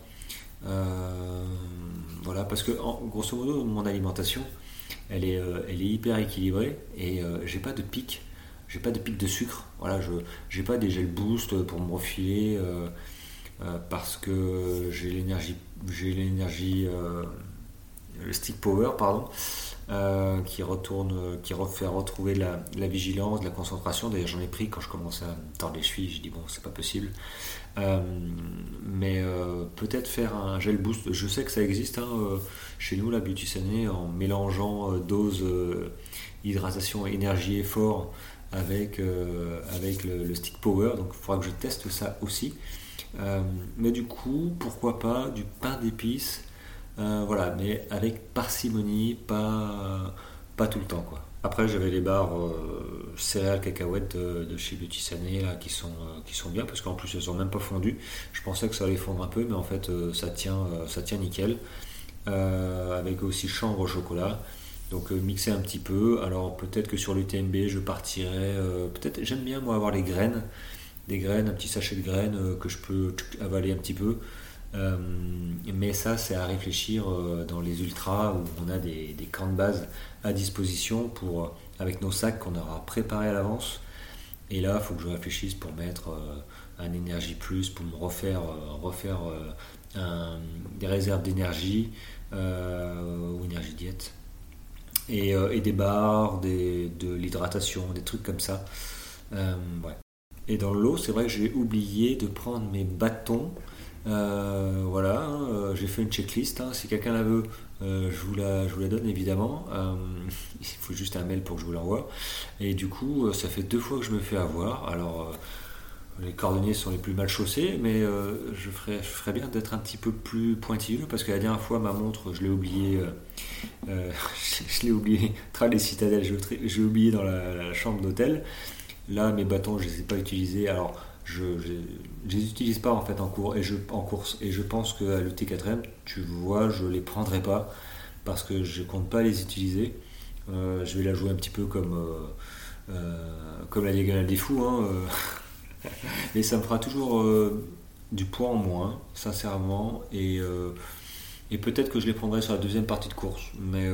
voilà, parce que grosso modo, mon alimentation, elle est, elle est hyper équilibrée et j'ai pas de pic, j'ai pas de pic de sucre. Voilà, je j'ai pas des gels boost pour me refiler parce que j'ai l'énergie, j'ai l'énergie le stick power, pardon, euh, qui retourne, qui refait retrouver la, vigilance, la concentration. D'ailleurs, j'en ai pris quand je commençais à tordre les chevilles. Je dis bon, c'est pas possible. Euh, mais euh, peut-être faire un gel boost. Je sais que ça existe hein, chez nous, la Beauty en mélangeant dose hydratation, énergie, effort avec, avec le, stick power. Donc, il faudra que je teste ça aussi. mais du coup, pourquoi pas du pain d'épices euh, voilà, mais avec parcimonie, pas, pas tout le temps. Quoi. Après, j'avais les barres euh, céréales cacahuètes de, chez Beauty Sané là, qui, sont, euh, qui sont bien parce qu'en plus elles sont même pas fondues. Je pensais que ça allait fondre un peu, mais en fait ça, tient, ça tient nickel. avec aussi chambre au chocolat. Donc mixer un petit peu. Alors peut-être que sur l'UTMB je partirai. peut-être j'aime bien moi avoir les graines, des graines, un petit sachet de graines que je peux avaler un petit peu. Euh, mais ça, c'est à réfléchir euh, dans les ultras où on a des, camps de base à disposition pour, euh, avec nos sacs qu'on aura préparés à l'avance. Et là, il faut que je réfléchisse pour mettre un énergie plus, pour me refaire, refaire des réserves d'énergie ou énergie diète. Et, des barres, de l'hydratation, des trucs comme ça. Et dans l'eau, c'est vrai que j'ai oublié de prendre mes bâtons euh, voilà, euh, j'ai fait une checklist. Hein. Si quelqu'un la veut, euh, je, vous la, je vous la donne évidemment. il faut juste un mail pour que je vous l'envoie. Et du coup, ça fait deux fois que je me fais avoir. Alors, les cordonniers sont les plus mal chaussés, mais je, ferais, je ferais bien d'être un petit peu plus pointilleux parce que la dernière fois, ma montre, je l'ai oublié. je l'ai oublié. les citadelles, je l'ai oublié dans la, la chambre d'hôtel. Là, mes bâtons, je ne les ai pas utilisés. Alors, je ne les utilise pas en fait en cours. Et je course. Et je pense qu'à l'UT4M tu vois je les prendrai pas parce que je compte pas les utiliser. Euh, je vais la jouer un petit peu comme euh, euh, comme la diagonale des fous hein, mais ça me fera toujours du poids en moins sincèrement. Et, peut-être que je les prendrai sur la deuxième partie de course. Mais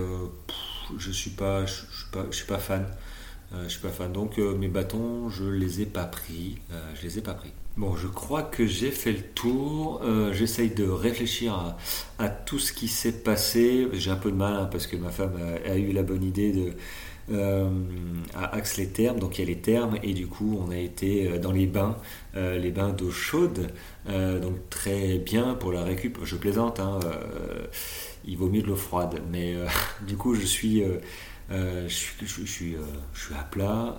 je suis pas je, suis pas je suis pas fan je suis pas fan. Donc euh, mes bâtons, je les ai pas pris. Euh, je les ai pas pris. Bon, je crois que j'ai fait le tour. J'essaye de réfléchir à, tout ce qui s'est passé. J'ai un peu de mal hein, parce que ma femme a, eu la bonne idée de, à Axe-les-Thermes. Donc il y a les thermes et du coup on a été dans les bains, les bains d'eau chaude. donc très bien pour la récup. Je plaisante, hein, il vaut mieux de l'eau froide. Mais du coup je suis... je, suis, je, suis, à plat,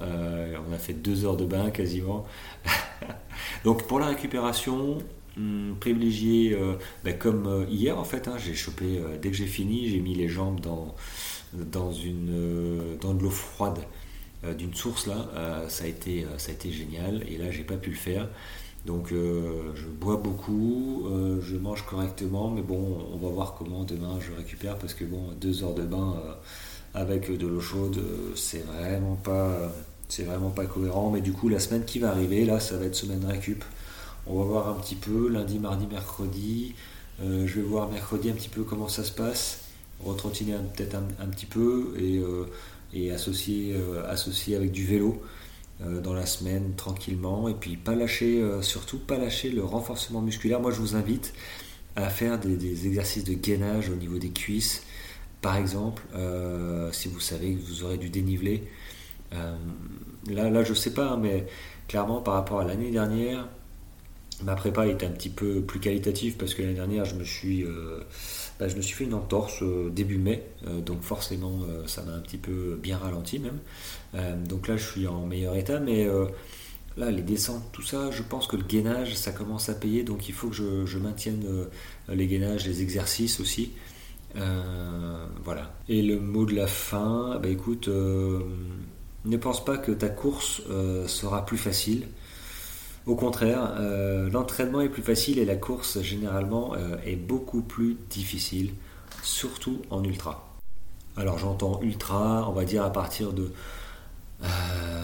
on a fait deux heures de bain quasiment. Donc pour la récupération, hum, privilégier, euh, ben, comme euh, hier en fait, hein, j'ai chopé, euh, dès que j'ai fini, j'ai mis les jambes dans, de l'eau froide d'une source là, ça, a été, ça a été génial et là j'ai pas pu le faire. Donc je bois beaucoup, je mange correctement, mais bon, on va voir comment demain je récupère parce que bon, deux heures de bain avec de l'eau chaude, c'est vraiment pas c'est vraiment pas cohérent. Mais du coup, la semaine qui va arriver, là, ça va être semaine récup. On va voir un petit peu lundi, mardi, mercredi. Euh, je vais voir mercredi un petit peu comment ça se passe. Retrottiner peut-être un, petit peu et, euh, euh, associer avec du vélo dans la semaine tranquillement. Et puis pas lâcher, surtout pas lâcher le renforcement musculaire. Moi, je vous invite à faire des exercices de gainage au niveau des cuisses. Par exemple, si vous savez que vous aurez du dénivelé, euh, là, là, je sais pas, hein, mais clairement, par rapport à l'année dernière, ma prépa était un petit peu plus qualitative parce que l'année dernière, je me suis, euh, bah, je me suis fait une entorse euh, début mai, donc forcément, ça m'a un petit peu bien ralenti même. donc là, je suis en meilleur état, mais là, les descentes, tout ça, je pense que le gainage, ça commence à payer, donc il faut que je maintienne les gainages, les exercices aussi. Voilà. Et le mot de la fin, bah écoute, ne pense pas que ta course euh, sera plus facile. Au contraire, euh, l'entraînement est plus facile et la course généralement euh, est beaucoup plus difficile, surtout en ultra. Alors j'entends ultra, on va dire à partir de...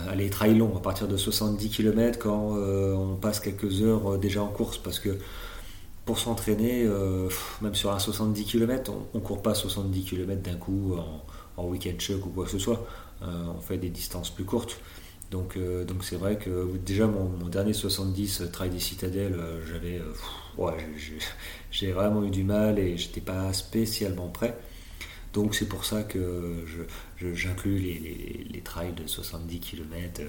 allez, trail long, à partir de 70 km quand on passe quelques heures déjà en course parce que pour s'entraîner, même sur un 70 km, on court pas 70 km d'un coup en, en week-end chuck ou quoi que ce soit. Euh, on fait des distances plus courtes. Donc, euh, donc c'est vrai que déjà mon, dernier 70 euh, Trail des Citadelles, j'avais, j'ai vraiment eu du mal et j'étais pas spécialement prêt. Donc c'est pour ça que j'inclus les, les, trails de 70 km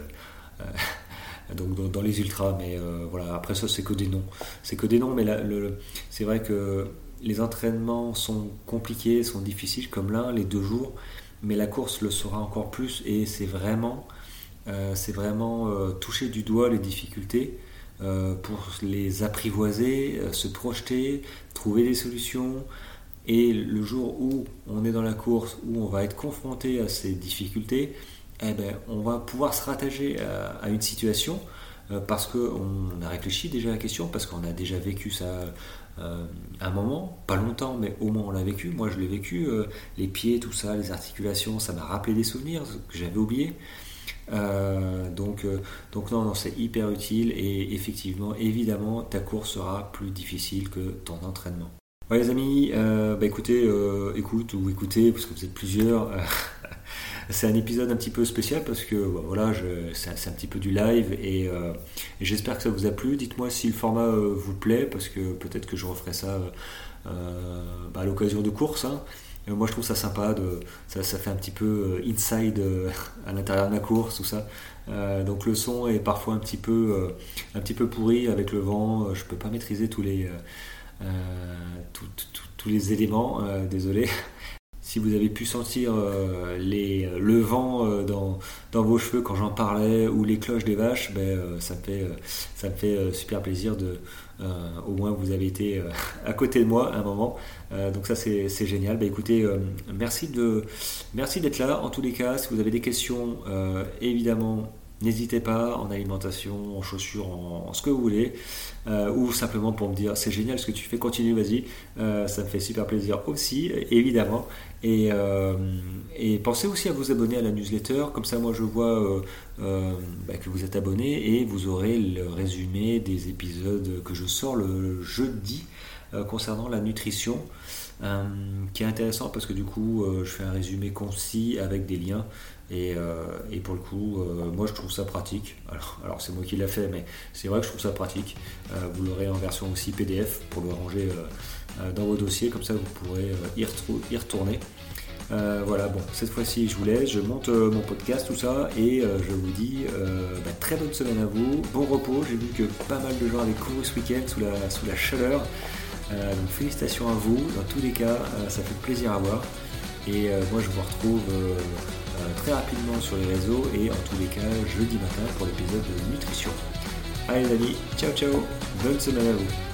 donc dans, les ultras. Mais voilà, après ça c'est que des noms. C'est que des noms, mais c'est vrai que les entraînements sont compliqués, sont difficiles, comme l'un, les deux jours mais la course le sera encore plus et c'est vraiment, euh, vraiment euh, toucher du doigt les difficultés euh, pour les apprivoiser, se projeter, trouver des solutions. Et le jour où on est dans la course, où on va être confronté à ces difficultés, eh ben, on va pouvoir se rattacher à, une situation parce qu'on a réfléchi déjà à la question, parce qu'on a déjà vécu ça euh, un moment, pas longtemps, mais au moins on l'a vécu. Moi, je l'ai vécu. Euh, les pieds, tout ça, les articulations, ça m'a rappelé des souvenirs que j'avais oubliés. Euh, donc, donc non, non, c'est hyper utile et effectivement, évidemment, ta course sera plus difficile que ton entraînement. Ouais, les amis, bah, écoutez, écoute ou écoutez, parce que vous êtes plusieurs. C'est un épisode un petit peu spécial parce que bah, voilà, c'est un petit peu du live euh, et, j'espère que ça vous a plu. Dites-moi si le format euh, vous plaît parce que peut-être que je referai ça euh, bah, à l'occasion de courses. Hein. Moi, je trouve ça sympa. Ça, fait un petit peu inside à l'intérieur de ma course, tout ça. donc le son est parfois un petit peu, pourri avec le vent. Je peux pas maîtriser tous les éléments. désolé si vous avez pu sentir euh, le vent euh, dans, vos cheveux quand j'en parlais ou les cloches des vaches, ben, euh, ça, me fait, super plaisir de au moins vous avez été à côté de moi un moment. donc ça c'est génial. Ben, écoutez, merci merci d'être là. En tous les cas, si vous avez des questions, évidemment N'hésitez pas en alimentation, en chaussures, en, ce que vous voulez, euh, ou simplement pour me dire c'est génial ce que tu fais, continue, vas-y, euh, ça me fait super plaisir aussi, évidemment. Euh, et, pensez aussi à vous abonner à la newsletter, comme ça moi je vois bah, que vous êtes abonné et vous aurez le résumé des épisodes que je sors le jeudi concernant la nutrition. qui est intéressant parce que du coup je fais un résumé concis avec des liens euh, et, pour le coup, euh, moi je trouve ça pratique. Alors, c'est moi qui l'ai fait, mais c'est vrai que je trouve ça pratique. Euh, vous l'aurez en version aussi PDF pour le ranger dans vos dossiers, comme ça vous pourrez y, y retourner. voilà, bon, cette fois-ci, je vous laisse, je monte mon podcast, tout ça, et je vous dis bah, très bonne semaine à vous, bon repos. J'ai vu que pas mal de gens avaient couru ce week-end sous la, sous la chaleur. donc félicitations à vous, dans tous les cas, ça fait plaisir à voir. Et moi, je vous retrouve très rapidement sur les réseaux et en tous les cas jeudi matin pour l'épisode de nutrition. Allez les amis, ciao ciao, bonne semaine à vous.